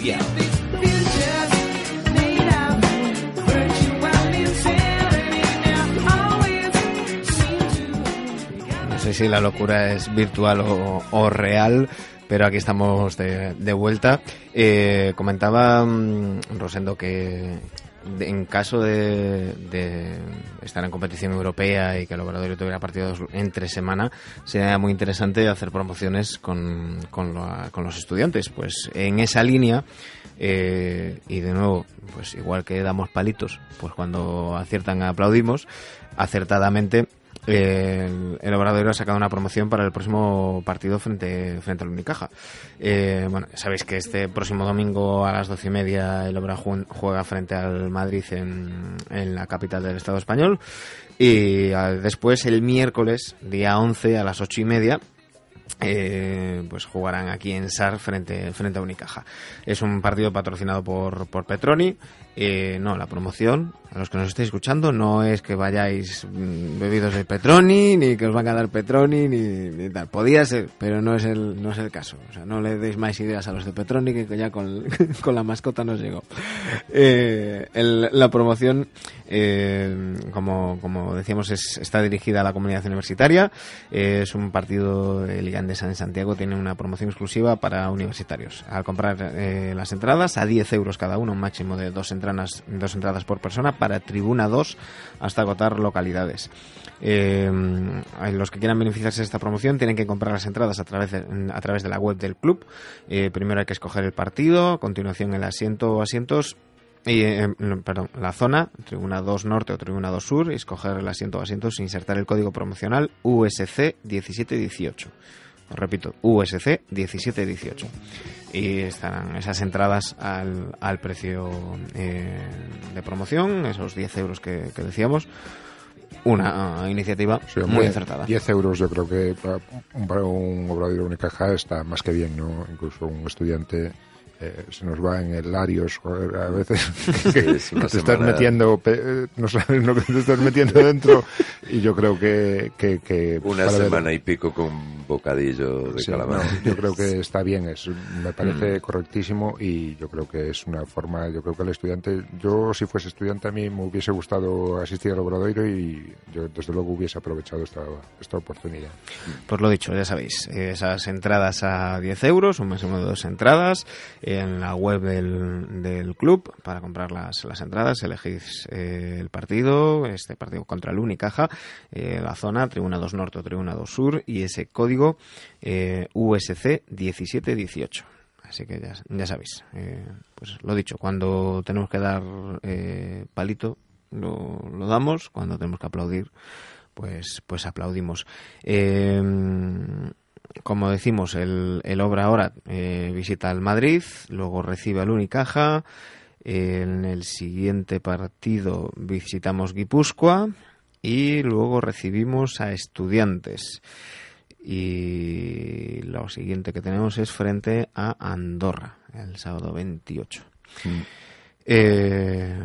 No sé si la locura es virtual o, real, pero aquí estamos de, vuelta. Eh, comentaba mm, Rosendo que en caso de estar en competición europea y que el obradorio tuviera partidos entre semana, sería muy interesante hacer promociones con, con, la- con los estudiantes. Pues en esa línea, eh, y de nuevo, pues igual que damos palitos, pues cuando aciertan aplaudimos, acertadamente el, el Obradoiro ha sacado una promoción para el próximo partido frente, frente al Unicaja. Eh, bueno, sabéis que este próximo domingo a las doce y media el Obra ju- juega frente al Madrid en, en la capital del Estado español. Y ah, después el miércoles, día 11 a las ocho y media, eh, pues jugarán aquí en SAR frente, frente a Unicaja. Es un partido patrocinado por, por Petroni. Eh, no, la promoción, a los que nos estéis escuchando, no es que vayáis mm, bebidos de Petroni, ni que os van a dar Petroni, ni, ni tal. Podía ser, pero no es el, no es el caso. O sea, no le deis más ideas a los de Petroni que ya con, con la mascota nos llegó. Eh, la promoción, eh, como, como decíamos, es, está dirigida a la comunidad universitaria. Eh, es un partido de Liga Endesa en Santiago, tiene una promoción exclusiva para universitarios. Al comprar eh, las entradas a 10 euros cada uno, un máximo de dos entradas, dos entradas por persona para Tribuna 2 hasta agotar localidades. Eh, los que quieran beneficiarse de esta promoción tienen que comprar las entradas a través de, a través de la web del club. Eh, primero hay que escoger el partido, a continuación el asiento o asientos y, eh, no, perdón, la zona, Tribuna 2 Norte o Tribuna 2 Sur, y escoger el asiento o asientos e insertar el código promocional USC 1718. Os repito, USC 1718. Y estarán esas entradas al, al precio eh, de promoción, esos 10 euros que, que decíamos. Una ah, iniciativa Sí, muy acertada. 10 euros yo creo que para un, para un obrador Unicaja está más que bien, ¿no? Incluso un estudiante eh, se nos va en el Larios joder, a veces que, Es una que te estás metiendo, pe- eh, no sabes lo que te estás metiendo dentro y yo creo que... que, que Una ver- semana y pico con bocadillo de Sí, calamar. no, yo creo que está bien, es, me parece Mm. correctísimo y yo creo que es una forma, yo creo que el estudiante, yo si fuese estudiante a mí me hubiese gustado asistir al Obradoiro y yo desde luego hubiese aprovechado esta, esta oportunidad. Pues lo dicho, ya sabéis, esas entradas a 10 euros, un máximo de dos entradas, en la web del, del club para comprar las, entradas, elegís eh, el partido, este partido contra el Unicaja, eh, la zona, Tribuna 2 Norte o Tribuna 2 Sur, y ese código eh, USC 1718. Así que ya, sabéis, eh, pues lo dicho, cuando tenemos que dar palito, lo, lo damos, cuando tenemos que aplaudir, pues, pues aplaudimos. Como decimos, el, el Obra ahora eh, visita al Madrid, luego recibe al Unicaja. En el siguiente partido visitamos Guipúzcoa y luego recibimos a Estudiantes. Y lo siguiente que tenemos es frente a Andorra, el sábado 28. Eh,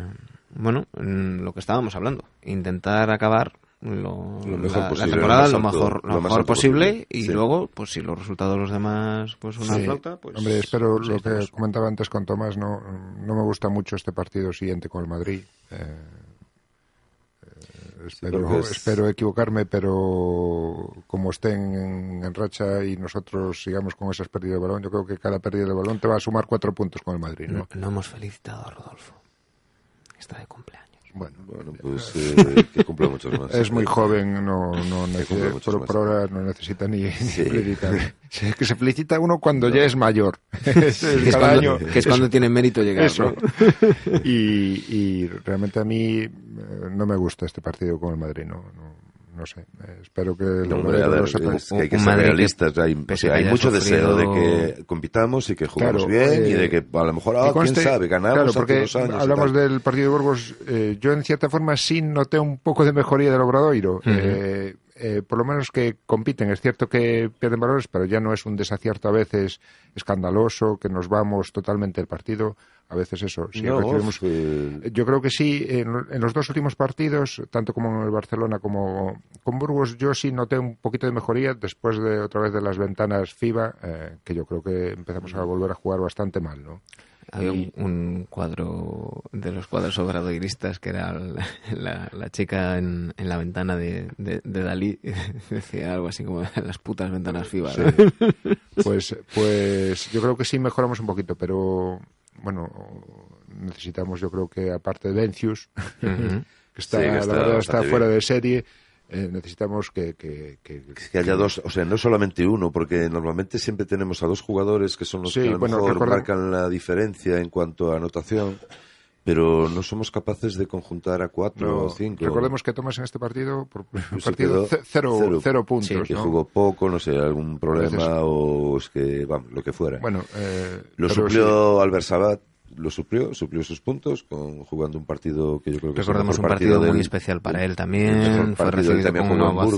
bueno, mm, lo que estábamos hablando, intentar acabar lo, Lo mejor la, la posible, temporada lo más lo alto- mejor, lo mejor posible, posible, y sí. luego, pues si los resultados de los demás, pues una Sí. flauta, pues... Hombre, espero pues lo que estamos. comentaba antes con Tomás, no, no me gusta mucho este partido siguiente con el Madrid. Eh, eh, espero, es- espero equivocarme, pero como estén en, en racha y nosotros sigamos con esas pérdidas de balón, yo creo que cada pérdida de balón te va a sumar cuatro puntos con el Madrid, ¿no? No, no hemos felicitado a Rodolfo. Está de cumpleaños. Bueno, Bueno, pues eh, que cumpla muchos más. es muy joven, no, no necesita, por, por ahora no necesita ni, ni Sí. felicitar. Es que se felicita uno cuando ya es mayor. Es Que es, cada cuando, año que es cuando tiene mérito llegar. Eso. ¿no? y, y realmente a mí eh, no me gusta este partido con el Madrid, no, no, no sé. Espero que el No, hombre, ver, lo sepa. es que hay que Un ser que- realistas. Hay, o sea, hay mucho deseo de que compitamos y que jugamos Claro, bien y eh, de que a lo mejor, conste- quién sabe, ganamos claro, hace porque unos años. hablamos del partido de Burgos. eh, yo, en cierta forma, sí noté un poco de mejoría del Obradoiro. Eh, eh, por lo menos que compiten. Es cierto que pierden valores, pero ya no es un desacierto a veces escandaloso, que nos vamos totalmente del partido. A veces eso. Sí, No, recibimos- fue- Yo creo que sí, en, lo- en los dos últimos partidos, tanto como en el Barcelona como con Burgos, yo sí noté un poquito de mejoría después de otra vez de las ventanas FIBA, eh, que yo creo que empezamos a volver a jugar bastante mal, ¿no? Había un, un cuadro de los cuadros obradoiristas que era la, la- la chica en, en la ventana de, de, de Dalí. Decía algo así como las putas ventanas FIBA. Pues, pues yo creo que sí mejoramos un poquito, pero bueno, necesitamos, yo creo que aparte de Vencius, que está, Sí, que la verdad está fuera bien. de serie, eh, necesitamos que, que, que- que haya dos, o sea, no solamente uno, porque normalmente siempre tenemos a dos jugadores que son los Sí, que a lo bueno, mejor marcan la diferencia en cuanto a anotación, pero no somos capaces de conjuntar a cuatro No, o cinco. recordemos que Tomás en este partido, por Pues partido cero, cero. cero puntos, que ¿no? jugó poco, no sé, algún problema Entonces- o es que, vamos, lo que fuera. Bueno, eh, lo suplió Albert Sabat, lo suplió, suplió sus puntos con jugando un partido que yo creo que Recordemos un partido muy especial para él también. Fue recibido también con una Burgos.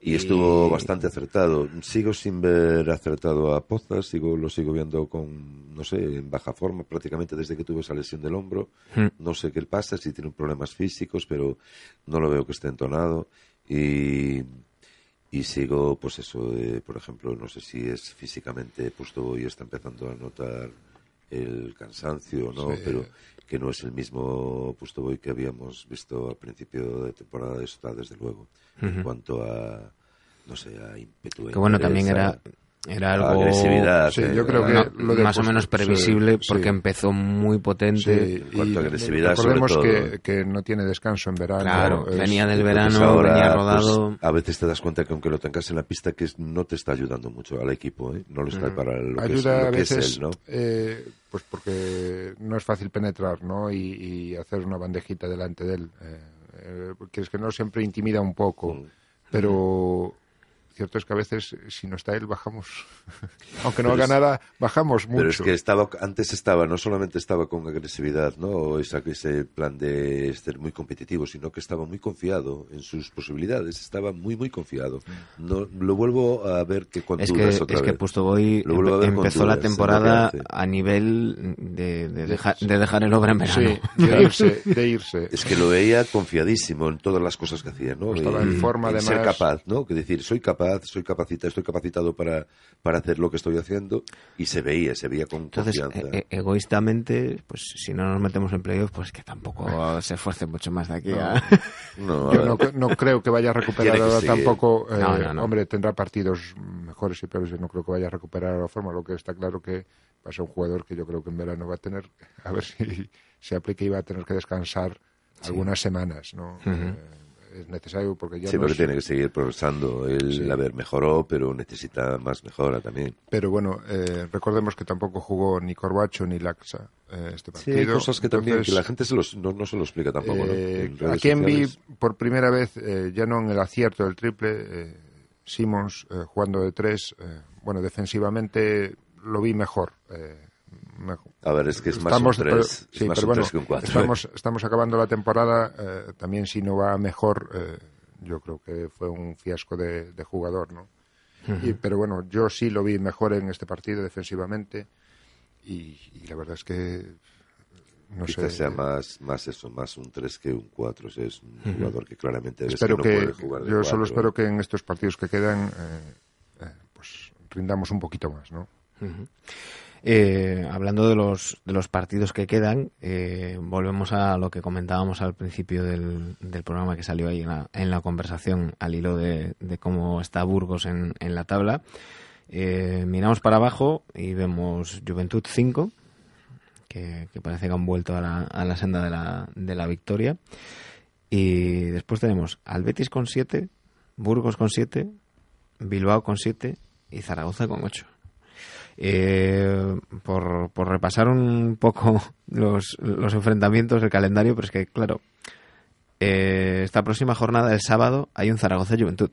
Y estuvo bastante acertado. Sigo sin ver acertado a Pozas, sigo, lo sigo viendo con, no sé, en baja forma prácticamente desde que tuvo esa lesión del hombro. Hmm. No sé qué le pasa, si tiene problemas físicos, pero no lo veo que esté entonado. Y, y sigo, pues eso, eh, por ejemplo, no sé si es físicamente, puesto hoy está empezando a notar el cansancio, ¿no? Sí. Pero que no es el mismo puesto hoy que habíamos visto al principio de temporada, está desde luego. En cuanto a, no sé, a ímpetu. a Que bueno, también era, era algo agresividad. Sí, eh, yo creo a- que no, lo de más o menos previsible sí, porque sí. empezó muy potente. Sí, en cuanto a y agresividad, sobre recordemos todo. que, que no tiene descanso en verano. Claro, es- venía del verano, ahora, venía pues, rodado. a veces te das cuenta que aunque lo tengas en la pista, que es- no te está ayudando mucho al equipo, ¿eh? No lo está para lo que, es, lo a que es él, ¿no? eh, pues porque no es fácil penetrar, ¿no? Y, y hacer una bandejita delante de él. Eh, eh, que es que no siempre intimida un poco, Mm. pero cierto es que a veces si no está él bajamos, aunque no haga nada, bajamos mucho. Pero es que estaba, antes estaba, no solamente estaba con agresividad, ¿no? O esa, ese plan de ser muy competitivo, sino que estaba muy confiado en sus posibilidades. Estaba muy, muy confiado. No, lo vuelvo a ver que con Es que, otra es que vez. A ver con empezó la temporada a nivel de, de, deja- de dejar el obra en verano. Sí, de irse, de irse. Es que lo veía confiadísimo en todas las cosas que hacía, ¿no? Estaba en forma, y ser capaz, ¿no? Que decir, soy capaz, soy capacitado, estoy capacitado para, para hacer lo que estoy haciendo y se veía, se veía con Entonces, confianza. e- e- egoístamente, pues si no nos metemos en playoff, pues que tampoco se esfuerce mucho más de aquí a... no, a Yo ver, no, no creo que vaya a recuperar ahora tampoco. eh, No, no, no. Hombre, tendrá partidos mejores y peores. Yo no creo que vaya a recuperar la forma. Lo que está claro que va a ser un jugador que yo creo que en verano va a tener, a ver si se aplica y va a tener que descansar algunas semanas. ¿no? Eh, es necesario porque ya sí, no porque es- tiene que seguir progresando. Él, Sí. a ver, mejoró, pero necesita más mejora también. Pero bueno, eh, recordemos que tampoco jugó ni Corbacho ni Laxa eh, este Sí, partido. hay cosas que también Entonces, que la gente se los, no, no se lo explica tampoco, ¿no? Eh, redes a quien vi por primera vez, eh, ya no en el acierto del triple, eh, Simmons eh, jugando de tres. eh, bueno, defensivamente lo vi mejor. eh, mejor. A ver, es que es más Estamos- un pero- 3, sí, es más pero un bueno, 3 que un 4. Estamos, estamos acabando la temporada. eh, también si no va mejor, eh, yo creo que fue un fiasco de, de jugador, ¿no? Y- pero bueno, yo sí lo vi mejor en este partido defensivamente. Y, y la verdad es que no Quizás sea más, más eso, más un 3 que un 4. es un jugador que claramente ves espero que no que, puede jugar de yo solo espero que en estos partidos que quedan, eh, eh, pues rindamos un poquito más, ¿no? Eh, hablando de los, de los partidos que quedan, eh, volvemos a lo que comentábamos al principio del, del programa que salió ahí en la, en la conversación al hilo de, de cómo está Burgos en, en la tabla. Eh, miramos para abajo y vemos Juventud 5, que, parece que han vuelto a la, a la senda de la, de la victoria. Y después tenemos al Betis con 7, Burgos con 7, Bilbao con 7 y Zaragoza con 8. Eh, por, por repasar un poco los, los enfrentamientos del calendario, pero es que, claro, eh, esta próxima jornada, el sábado, hay un Zaragoza Juventud.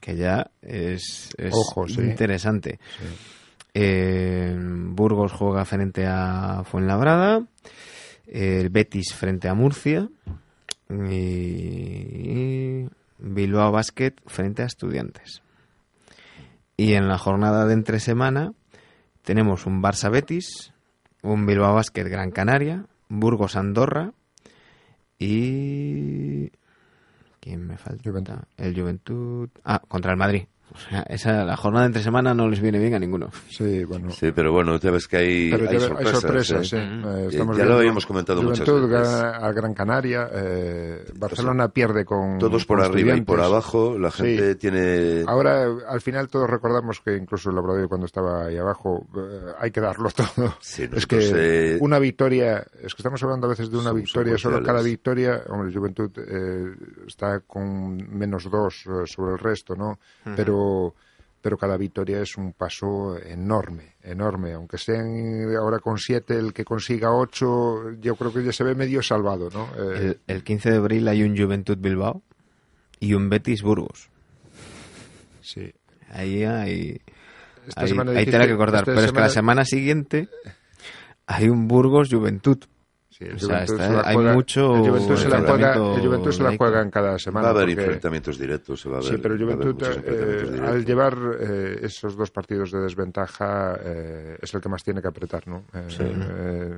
Que ya es, es Ojo, sí. interesante. Eh, Burgos juega frente a Fuenlabrada. El Betis frente a Murcia. Y Bilbao Basket frente a Estudiantes. Y en la jornada de entre semana tenemos un Barça Betis, un Bilbao Basket Gran Canaria, Burgos Andorra y ¿quién me falta? Juventud. El Juventud. Ah, contra el Madrid. O sea, esa la jornada entre semana no les viene bien a ninguno. Sí, bueno. Sí, pero bueno, ya ves que hay, sorpresas. sorpresas, ¿eh? sí. Eh, estamos ya lo habíamos comentado muchas Juventud veces. gana a Gran Canaria, eh, Barcelona pierde con Todos por con arriba y por abajo, la Sí. gente tiene... Ahora, al final, todos recordamos que incluso el Laboradorio cuando estaba ahí abajo, eh, hay que darlo todo. Sí, es que eh, una victoria, es que estamos hablando a veces de una somos victoria, solo cada victoria, hombre, Juventud eh, está con menos dos sobre el resto, ¿no? Pero pero cada victoria es un paso enorme, enorme. Aunque estén ahora con siete, el que consiga ocho, yo creo que ya se ve medio salvado, ¿no? Eh, El, el 15 de abril hay un Juventud Bilbao y un Betis Burgos. sí. Ahí hay, Esta hay, semana hay dijiste- tela que cortar. Pero es que la semana siguiente hay un Burgos Juventud. Sí, el O sea, Juventud está- se la hay juega- mucho el Juventud se la juega, el Juventud se la directo. juega en cada semana. Va a haber porque- enfrentamientos directos, se va a ver. Sí, pero haber eh, directos. al llevar eh, esos dos partidos de desventaja, eh, es el que más tiene que apretar, ¿no? Eh, eh,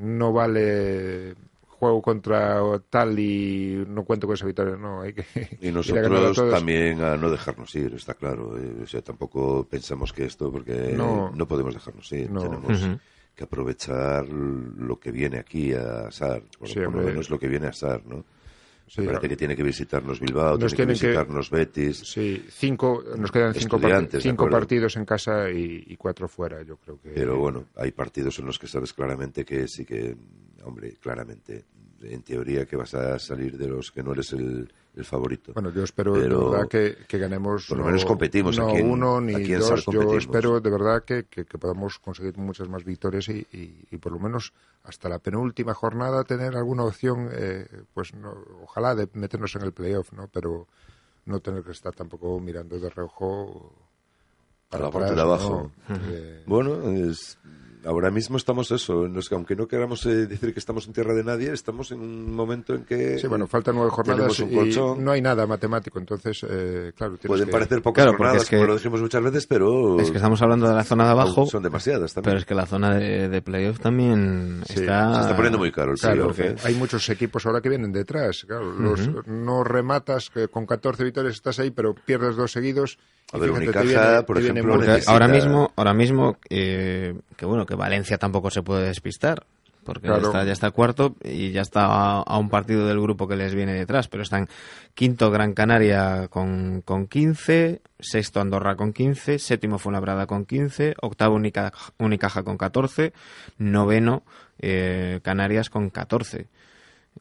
no vale juego contra tal y no cuento con esa victoria, no, hay que Y a nosotros también a no dejarnos ir, está claro. eh, O sea, tampoco pensamos que esto, porque No. no, podemos dejarnos ir. No. Tenemos. Que aprovechar lo que viene aquí a SAR, por, Sí, por lo menos lo que viene a SAR, ¿no? Sí, Me parece que tiene que visitarnos Bilbao, Nos tiene que tienen que- visitarnos Betis. Sí, cinco, nos quedan cinco, de cinco partidos en casa y, y cuatro fuera, yo creo que. Pero bueno, hay partidos en los que sabes claramente que sí que, hombre, claramente, en teoría que vas a salir de los que no eres el, el favorito. Bueno, yo espero Pero de verdad que, que ganemos. por lo no- menos competimos No aquí en- uno ni aquí en dos. Yo espero de verdad que, que, que podamos conseguir muchas más victorias y, y, y por lo menos hasta la penúltima jornada tener alguna opción, eh, pues no, ojalá de meternos en el playoff, ¿no? Pero no tener que estar tampoco mirando de reojo A la atrás, parte de abajo. ¿no? Eh, Bueno, es, ahora mismo estamos eso. no es que aunque no queramos eh, decir que estamos en tierra de nadie, estamos en un momento en que Sí, bueno, faltan nueve jornadas un y colchón. no hay nada matemático, entonces, eh, claro, Pueden que- parecer pocas Claro, porque jornadas, es que- como lo dijimos muchas veces, pero Es que estamos hablando de la zona de abajo, son demasiadas también. pero es que la zona de, de playoff también Sí, está... Se está poniendo muy caro el Claro, playoff, ¿eh? hay muchos equipos ahora que vienen detrás. Claro, los- no rematas, que con 14 victorias estás ahí, pero pierdes dos seguidos. y A ver, Unicaja, viene- por ejemplo, necesita- ahora mismo, ahora mismo eh, que bueno, Valencia tampoco se puede despistar, porque Claro. está, ya está cuarto y ya está a, a un partido del grupo que les viene detrás, pero están quinto Gran Canaria con, con 15, sexto Andorra con 15, séptimo Fuenlabrada con 15, octavo Unicaja, Unicaja con 14, noveno eh, Canarias con 14.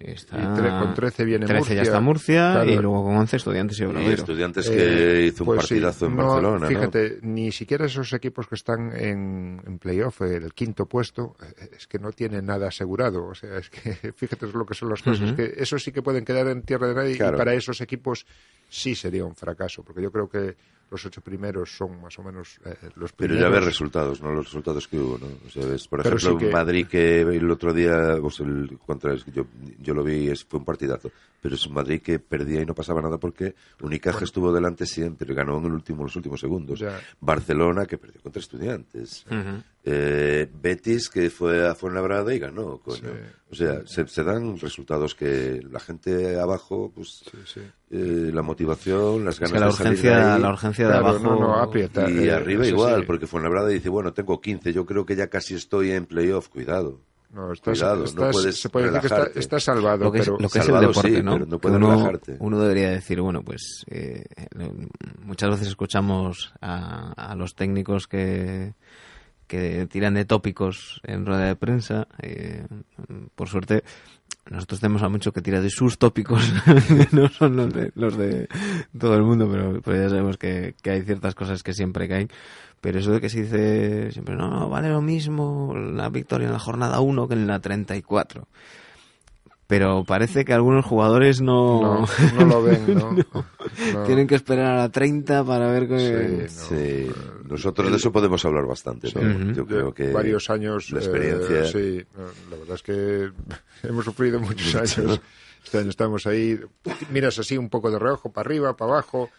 Está- Y tre- con 13 viene 13 Murcia. ya está Murcia Claro. y luego con 11 Estudiantes y Y Obradoiro. estudiantes Eh, que hizo un pues sí, partidazo en no, Barcelona, ¿no? Fíjate, ni siquiera esos equipos que están en, en playoff, eh, el quinto puesto, eh, es que no tienen nada asegurado. O sea, es que fíjate lo que son las cosas. que esos sí que pueden quedar en tierra de nadie Claro. y para esos equipos sí sería un fracaso, porque yo creo que los ocho primeros son más o menos eh, los Pero primeros. ya ves resultados, ¿no? Los resultados que hubo, ¿no? O sea, ves, por Pero ejemplo, sí que- Madrid que el otro día, pues el contra yo, yo lo vi, es, fue un partidazo. Pero es un Madrid que perdía y no pasaba nada porque Unicaja estuvo delante siempre, ganó en el último, los últimos segundos. Ya. Barcelona que perdió contra Estudiantes. Eh, Betis que fue a Fuenlabrada y ganó, coño. O sea, se, se dan resultados que la gente abajo, pues, sí. eh, la motivación, las Es ganas que la de salir de urgencia, ahí. la urgencia de Claro, abajo. no, no, aprieta. Y Eh, arriba igual, porque Fuenlabrada dice, bueno, tengo 15, yo creo que ya casi estoy en playoff, cuidado. No, estás, Cuidado, no estás- puedes se puede decir que está, salvado, lo que es, pero lo que es el deporte, sí, ¿no? pero no Que puedes uno, relajarte. uno debería decir, bueno, pues eh, muchas veces escuchamos a, a los técnicos que, que tiran de tópicos en rueda de prensa. eh, por suerte, nosotros tenemos a mucho que tira de sus tópicos, no son los de, los de todo el mundo, pero, pero ya sabemos que, que hay ciertas cosas que siempre caen. Pero eso de que se dice siempre, no, vale lo mismo la victoria en la jornada 1 que en la 34. Pero parece que algunos jugadores no, no, no lo ven, ¿no? No. tienen que esperar a la 30 para ver que... Sí, no. Sí, nosotros de eso podemos hablar bastante. Yo creo que varios años la eh, experiencia sí la verdad es que hemos sufrido muchos años este año estamos ahí miras así un poco de reojo para arriba para abajo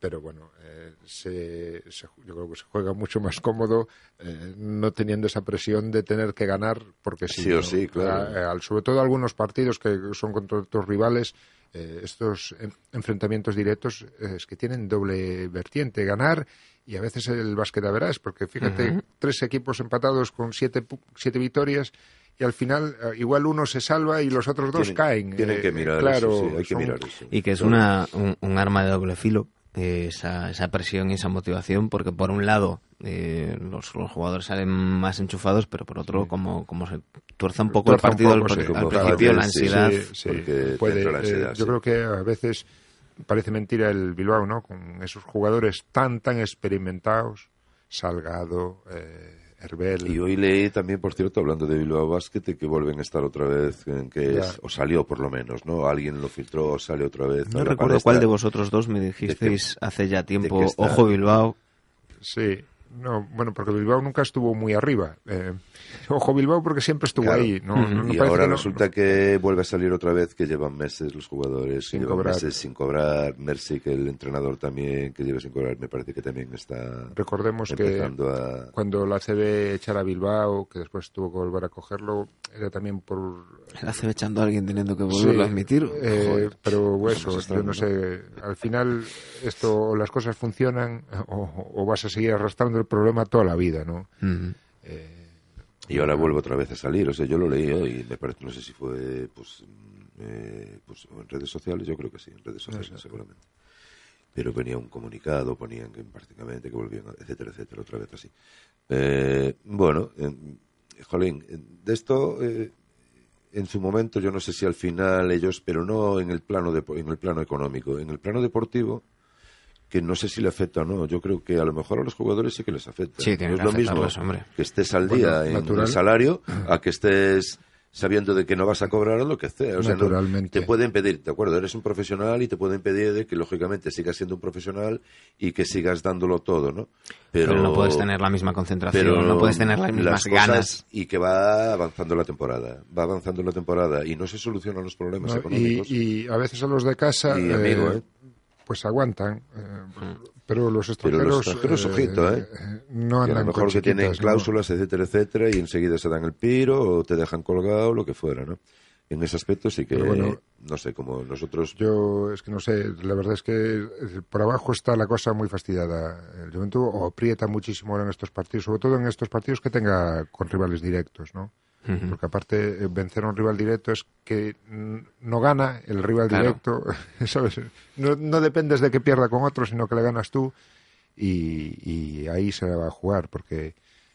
pero bueno eh, se, se- yo creo que se juega mucho más cómodo eh, no teniendo esa presión de tener que ganar porque sí, Sí o ¿no? sí, claro. Eh, al- sobre todo algunos partidos que son contra otros rivales eh, estos en- enfrentamientos directos eh, es que tienen doble vertiente ganar y a veces el básquet a verás porque fíjate tres equipos empatados con siete, siete victorias y al final eh, igual uno se salva y los otros dos tienen, caen tienen Eh, que mirar claro eso, sí, hay que son- mirar eso. Y que es una, un, un arma de doble filo, eh, esa, esa presión y esa motivación, porque por un lado eh, los, los jugadores salen más enchufados, pero por otro, como, como se tuerza un poco Tuerza el partido poco, al, sí, al principio, la sí, ansiedad. Sí, puede, la eh, yo creo que a veces parece mentira el Bilbao, ¿no? Con esos jugadores tan, tan experimentados, Salgado, eh, Herbel. Y hoy leí también, por cierto, hablando de Bilbao Basket, que vuelven a estar otra vez, en que Ya. es, o salió por lo menos, ¿no? Alguien lo filtró, o sale otra vez. No recuerdo cuál de vosotros dos me dijisteis hace ya tiempo, que ojo Bilbao, Sí, no, bueno, porque Bilbao nunca estuvo muy arriba. Eh, ojo Bilbao porque siempre estuvo Claro. ahí. No, no- no y ahora que no- resulta que vuelve a salir otra vez que llevan meses los jugadores, Sin llevan cobrar. meses sin cobrar. Mercy, que el entrenador también, que lleva sin cobrar, me parece que también está Recordemos que a... cuando la CB echara a Bilbao, que después tuvo que volver a cogerlo, era también por... la hace echando a alguien teniendo que volverlo a admitir. eh, pero Eso eso, es yo no sé, al final esto o las cosas funcionan o, o vas a seguir arrastrando el problema toda la vida, ¿no? Ujú. Y ahora vuelve otra vez a salir. O sea, yo lo leí hoy, me parece, no sé si fue pues, mm, eh, pues en redes sociales, yo creo que sí, en redes sociales seguramente. Pero venía un comunicado, ponían que prácticamente que volvían, etcétera, etcétera, otra vez así. Eh, bueno, en- jolín, en- de esto, eh, en su momento, yo no sé si al final ellos, pero no en el plano de, en el plano económico, en el plano deportivo, que no sé si le afecta o no. Yo creo que a lo mejor a los jugadores sí que les afecta. Sí, tiene no es lo mismo hombre. que estés al Bueno, día en natural. el salario a que estés sabiendo de que no vas a cobrar lo que sea. O sea, no- te pueden pedir, ¿de acuerdo? Eres un profesional y te pueden pedir de que lógicamente sigas siendo un profesional y que sigas dándolo todo, ¿no? Pero, no puedes tener la misma concentración, pero no puedes tener las mismas cosas- ganas. y que va avanzando la temporada, va avanzando la temporada y no se solucionan los problemas ¿no? económicos. Y, y a veces a los de casa Y, amigo, ¿eh? Pues aguantan, eh, pero los Pero extranjeros, los extranjeros, eh, ojito, ¿eh? no Que a andan lo mejor con que tienen cláusulas, etcétera, etcétera, y enseguida se dan el piro o te dejan colgado, lo que fuera, ¿no? En ese aspecto sí que, bueno, no sé, como nosotros... Yo es que no sé, la verdad es que por abajo está la cosa muy fastidiada. El Juventud o aprieta muchísimo ahora en estos partidos, sobre todo en estos partidos que tenga con rivales directos, ¿no? Porque aparte eh, vencer a un rival directo es que no gana el rival Claro. directo, ¿sabes? No, no dependes de que pierda con otro, sino que le ganas tú y, y ahí se va a jugar porque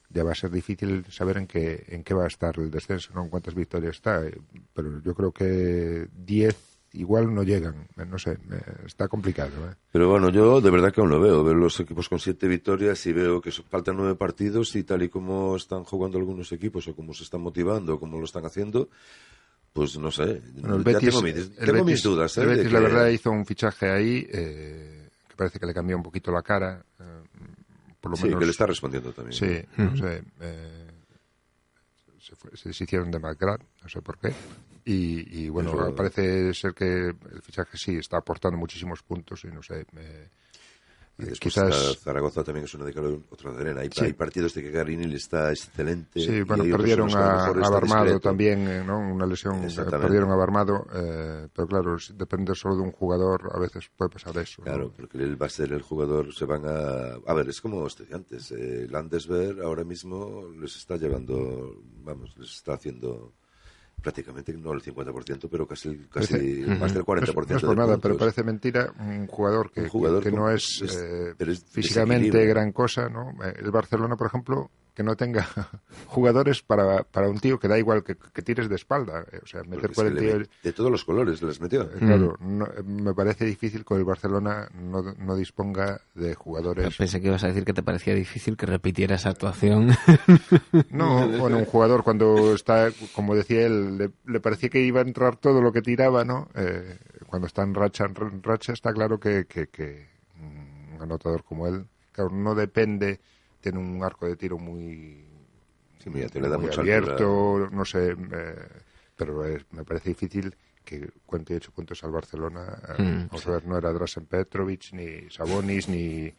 ya va a ser difícil saber en qué, en qué va a estar el descenso, ¿no? En cuántas victorias está. eh, Pero yo creo que 10 igual no llegan, eh, no sé, eh, está complicado. ¿eh? Pero bueno, yo de verdad que aún lo veo. Veo los equipos con siete victorias y veo que faltan nueve partidos y tal y como están jugando algunos equipos o como se están motivando o como lo están haciendo, Pues no sé. Bueno, el ya Betis, tengo, mis, el tengo mis Betis- dudas. ¿eh? el de Betis, la verdad, hizo un fichaje ahí eh, que parece que le cambió un poquito la cara. eh, por lo Sí, menos. que le está respondiendo también. Sí, no sé. eh, se, fue- se deshicieron de McGrath, no sé por qué. Y, y bueno, Eso- parece ser que el fichaje sí está aportando muchísimos puntos y no sé. Y después quizás. está Zaragoza también es una de otra de arena. Hay, Sí. hay partidos de que Garini le está excelente. Sí, bueno, perdieron a a, Barmado también, eh, ¿no? Una lesión, eh, perdieron a Barmado, eh, pero claro, si depende solo de un jugador, a veces puede pasar eso. ¿no? Claro, porque él va a ser el jugador, se van a... A ver, es como estudiantes. Eh, Landesberg ahora mismo les está llevando, vamos, les está haciendo prácticamente, no el 50%, pero casi, casi más del 40% No es, no es de por nada, pero parece mentira un jugador que, Un jugador que no es, es- eh, es físicamente gran cosa, ¿no? Eh, El Barcelona, por ejemplo, que no tenga jugadores para, para un tío que da igual que, que tires de espalda, eh, o sea, meter Porque es que 40 le met- de todos los colores les metió. Eh, Claro, no- eh, me parece difícil que el Barcelona no, no disponga de jugadores. Pensé que ibas a decir que te parecía difícil que repitiera esa actuación. No, bueno, un jugador cuando está, como decía él, le, le parecía que iba a entrar todo lo que tiraba, ¿no? Eh, cuando está en racha, en racha está claro que, que, que un anotador como él, claro, no depende, tiene un arco de tiro muy, Sí, mira, te le da muy mucha abierto, no sé, eh, pero es- me parece difícil que 48 puntos al Barcelona, eh, Mm, vamos a ver, no era Drasen Petrovic, ni Sabonis, ni,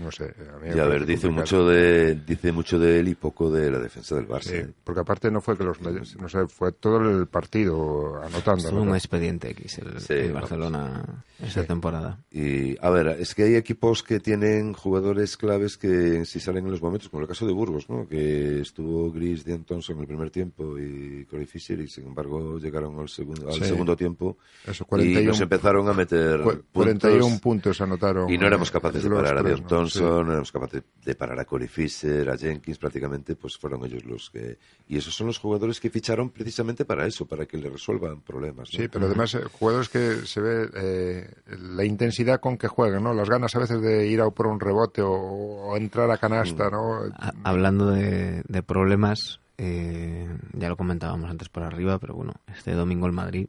no sé. A mí Y ver, dice complicado. mucho, de, dice mucho de él y poco de la defensa del Barça. Sí, ¿eh? porque aparte no fue que los medios, no sé, fue todo el partido anotando. Estuvo un expediente X el, Sí, el. Barcelona esa Sí. temporada. Y a ver, es que hay equipos que tienen jugadores claves que si salen en los momentos, como el caso de Burgos, ¿no? Que estuvo Gris, Dean Thompson en el primer tiempo y Corey Fisher y sin embargo llegaron al segundo, al Sí. segundo tiempo Eso, y 41, nos empezaron a meter cu- puntos 41 puntos anotaron. y no éramos eh, capaces de parar a Dean ¿no? Thompson, Sí. no éramos capaces de parar a Corey Fisher, a Jenkins prácticamente, pues fueron ellos los que... Y esos son los jugadores que ficharon precisamente para eso, para que le resuelvan problemas. ¿no? Sí, pero además eh, jugadores que se ve eh, la intensidad con que juegan, ¿no? Las ganas a veces de ir a por un rebote o, o entrar a canasta, ¿no? A- hablando de, de problemas, eh, ya lo comentábamos antes por arriba, pero bueno, este domingo el Madrid,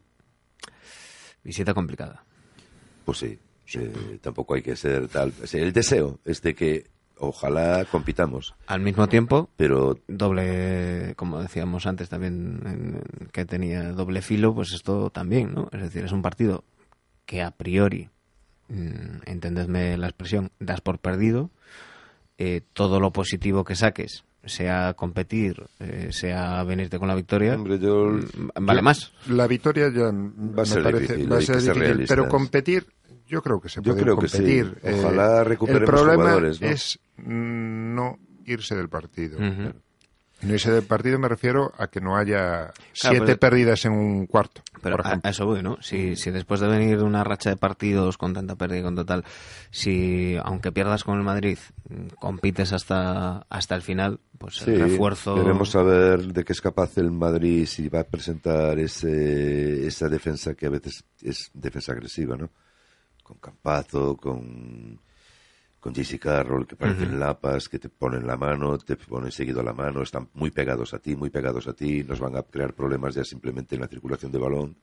visita complicada. Pues sí, eh, tampoco hay que ser tal. el deseo es de que ojalá compitamos, Al mismo tiempo, pero doble, como decíamos antes también, en- que tenía doble filo, pues esto también, ¿no? Es decir, es un partido que a priori, mm, entendedme la expresión, das por perdido, eh, todo lo positivo que saques, sea competir, eh, sea venirte con la victoria, hombre, yo mm, vale más. La victoria ya Va a me ser parece difícil, va a ser difícil, pero competir yo creo que se Yo puede creo que sí. competir. Eh, Ojalá recuperemos El problema jugadores, ¿no? es no irse del partido. No irse del partido me refiero a que no haya Claro, siete pero- pérdidas en un cuarto, Pero por a, ejemplo. a eso voy, ¿no? Si, si después de venir de una racha de partidos con tanta pérdida y con total, si aunque pierdas con el Madrid, compites hasta, hasta el final, pues sí, el refuerzo... queremos saber de qué es capaz el Madrid si va a presentar ese, esa defensa que a veces es defensa agresiva, ¿no? Con Campazo, con con JC Carroll, que parecen lapas, que te ponen la mano, te ponen seguido la mano, están muy pegados a ti, muy pegados a ti, nos van a crear problemas ya simplemente en la circulación de balón.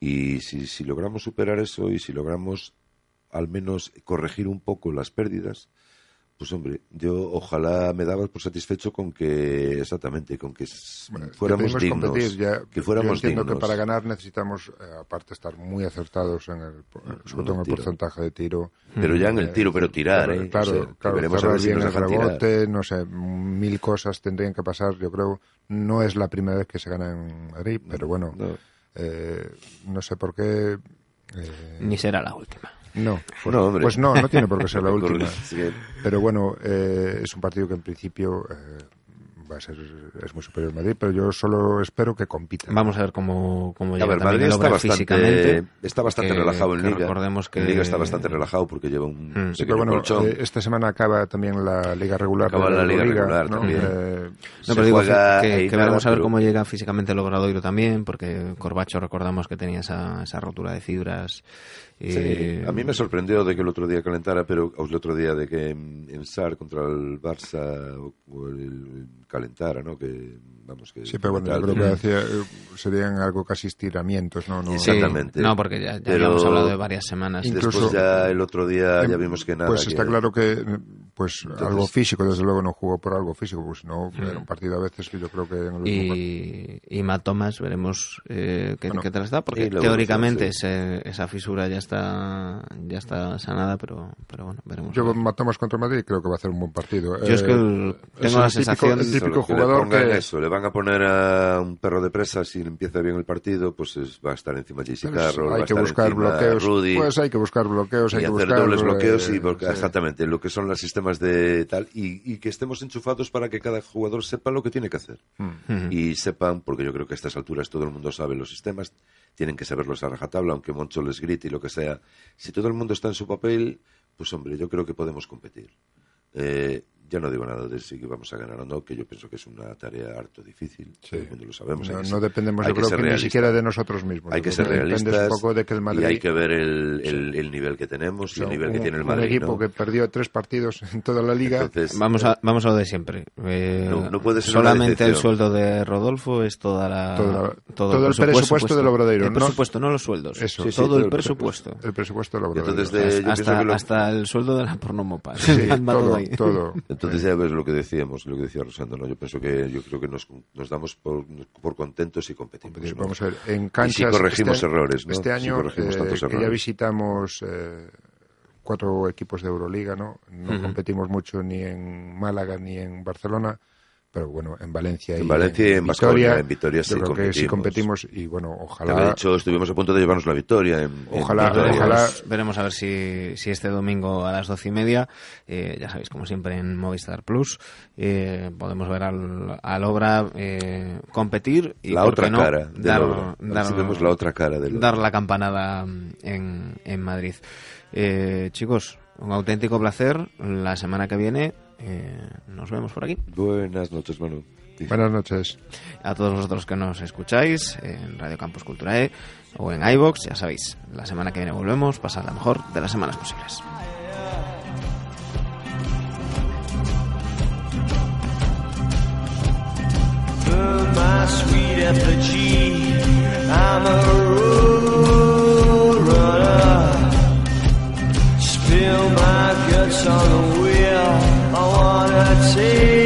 Y si, si logramos superar eso y si logramos al menos corregir un poco las pérdidas, pues hombre, yo ojalá me daba por satisfecho con que, exactamente, con que Bueno, fuéramos que dignos. pedimos competir, ya- que fuéramos yo entiendo dignos. que para ganar necesitamos, eh, aparte, estar muy acertados en el, sobre todo en el tiro. porcentaje de tiro. Pero ya en el Eh, tiro, pero tirar, claro, ¿eh? Claro, O sea, que claro, veremos a ver si bien nos el tirar. rebote, no sé, mil cosas tendrían que pasar. Yo creo, no es la primera vez que se gana en Madrid, pero bueno, No. eh, no sé por qué. eh, Ni será la última. No, pues No, hombre. pues no, no tiene por qué ser la última. Pero bueno, eh, es un partido que en principio eh, va a ser es muy superior al Madrid, pero yo solo espero que compita. Vamos a ver cómo, cómo A llega ver, también Madrid está bastante, físicamente. está bastante que- relajado en que Liga. Recordemos que En Liga está bastante relajado porque lleva un Mm. Sí, pero bueno, colchón. eh, esta semana acaba también la liga regular. Acaba la liga regular ¿no? también. Eh, No, pero digo que, nada, a ver pero- cómo llega físicamente el Obradoiro también, porque Corbacho recordamos que tenía esa, esa rotura de fibras. Sí, eh, a mí me sorprendió de que el otro día calentara, pero o el otro día de que en, en SAR contra el Barça o, o el calentara, ¿no? Que, vamos, que Sí, pero bueno, yo creo que hacía, eh, serían algo casi estiramientos, ¿no? no Sí, Exactamente. no, porque ya, ya Pero- habíamos hablado de varias semanas. Incluso- Después ya el otro día ya Em, vimos que nada. Pues está que- claro que pues Entonces- algo físico, desde luego no jugó por algo físico, pues no, era un partido a veces que yo creo que en el último y, y Matt Thomas veremos eh, qué, Bueno, qué tal está porque y teóricamente ese- esa fisura ya está ya está sanada pero pero bueno veremos Yo a ver. matamos contra Madrid y creo que va a hacer un buen partido. Yo es que el- es tengo la el típico- sensación- el típico Solo que le jugador que eso, le van a poner a un perro de presa si empieza bien el partido, pues es- va a estar encima de Carroll, va hay a que estar buscar encima bloqueos. Rudy, Pues hay que buscar bloqueos, y hay que hacer buscar dobles eh, bloqueos y porque- sí. exactamente lo que son los sistemas de tal y, y que estemos enchufados para que cada jugador sepa lo que tiene que hacer. Mm. y sepan porque yo creo que a estas alturas todo el mundo sabe los sistemas tienen que saberlos a rajatabla aunque Moncho les grite y lo que sea. Si todo el mundo está en su papel pues hombre yo creo que podemos competir. Eh, ya no digo nada de si vamos a ganar o no, que yo pienso que es una tarea harto difícil. Todo el mundo lo sabemos. No, que no ser- dependemos, yo creo que ni siquiera de nosotros mismos. Hay que ser realistas un poco de que el Madrid... y hay que ver el, el- el nivel que tenemos o sea, y el nivel que un- tiene el un Madrid. equipo ¿no? que perdió tres partidos en toda la liga. Entonces, vamos a vamos a lo de siempre Eh, No- no puede ser solamente el sueldo de Rodolfo es toda la Toda la- todo, todo el presupuesto del Obradoiro, el ¿no? presupuesto no los sueldos Eso. todo, Sí, sí, el el presupuesto El presupuesto lo Y entonces de- hasta lo- el sueldo de la pornomopa Sí, todo, ahí. todo. Entonces ya ves lo que decíamos, lo que decía Rosando, ¿no? Yo pienso que yo creo que nos, nos damos por, por contentos y competimos. ¿no? Vamos a ver, en canchas... corregimos este, errores, ¿no? Este Si año, eh, que ya visitamos eh, cuatro equipos de Euroliga, ¿no? No competimos mucho ni en Málaga ni en Barcelona, pero bueno, en Valencia En y Valencia y en en Vitoria yo sí creo que sí competimos. competimos y bueno, Que ojalá... de hecho estuvimos a punto de llevarnos la victoria. En, en Ojalá- Vitoria. ojalá- Veremos, veremos a ver si, si este domingo a las doce y media, eh, ya sabéis, como siempre en Movistar Plus, eh, podemos ver al, al Obra eh, competir y la ¿por otra no? cara del dar, Obra. A ver dar- si vemos la otra cara del dar la campanada en, en Madrid. Eh, chicos, un auténtico placer. La semana que viene eh, nos vemos por aquí. Buenas noches, Manu. Buenas noches. A todos vosotros que nos escucháis en Radio Campus Cultura E o en iVox, ya sabéis, la semana que viene volvemos, pasad la mejor de las semanas posibles. Spill my guts on the wanna take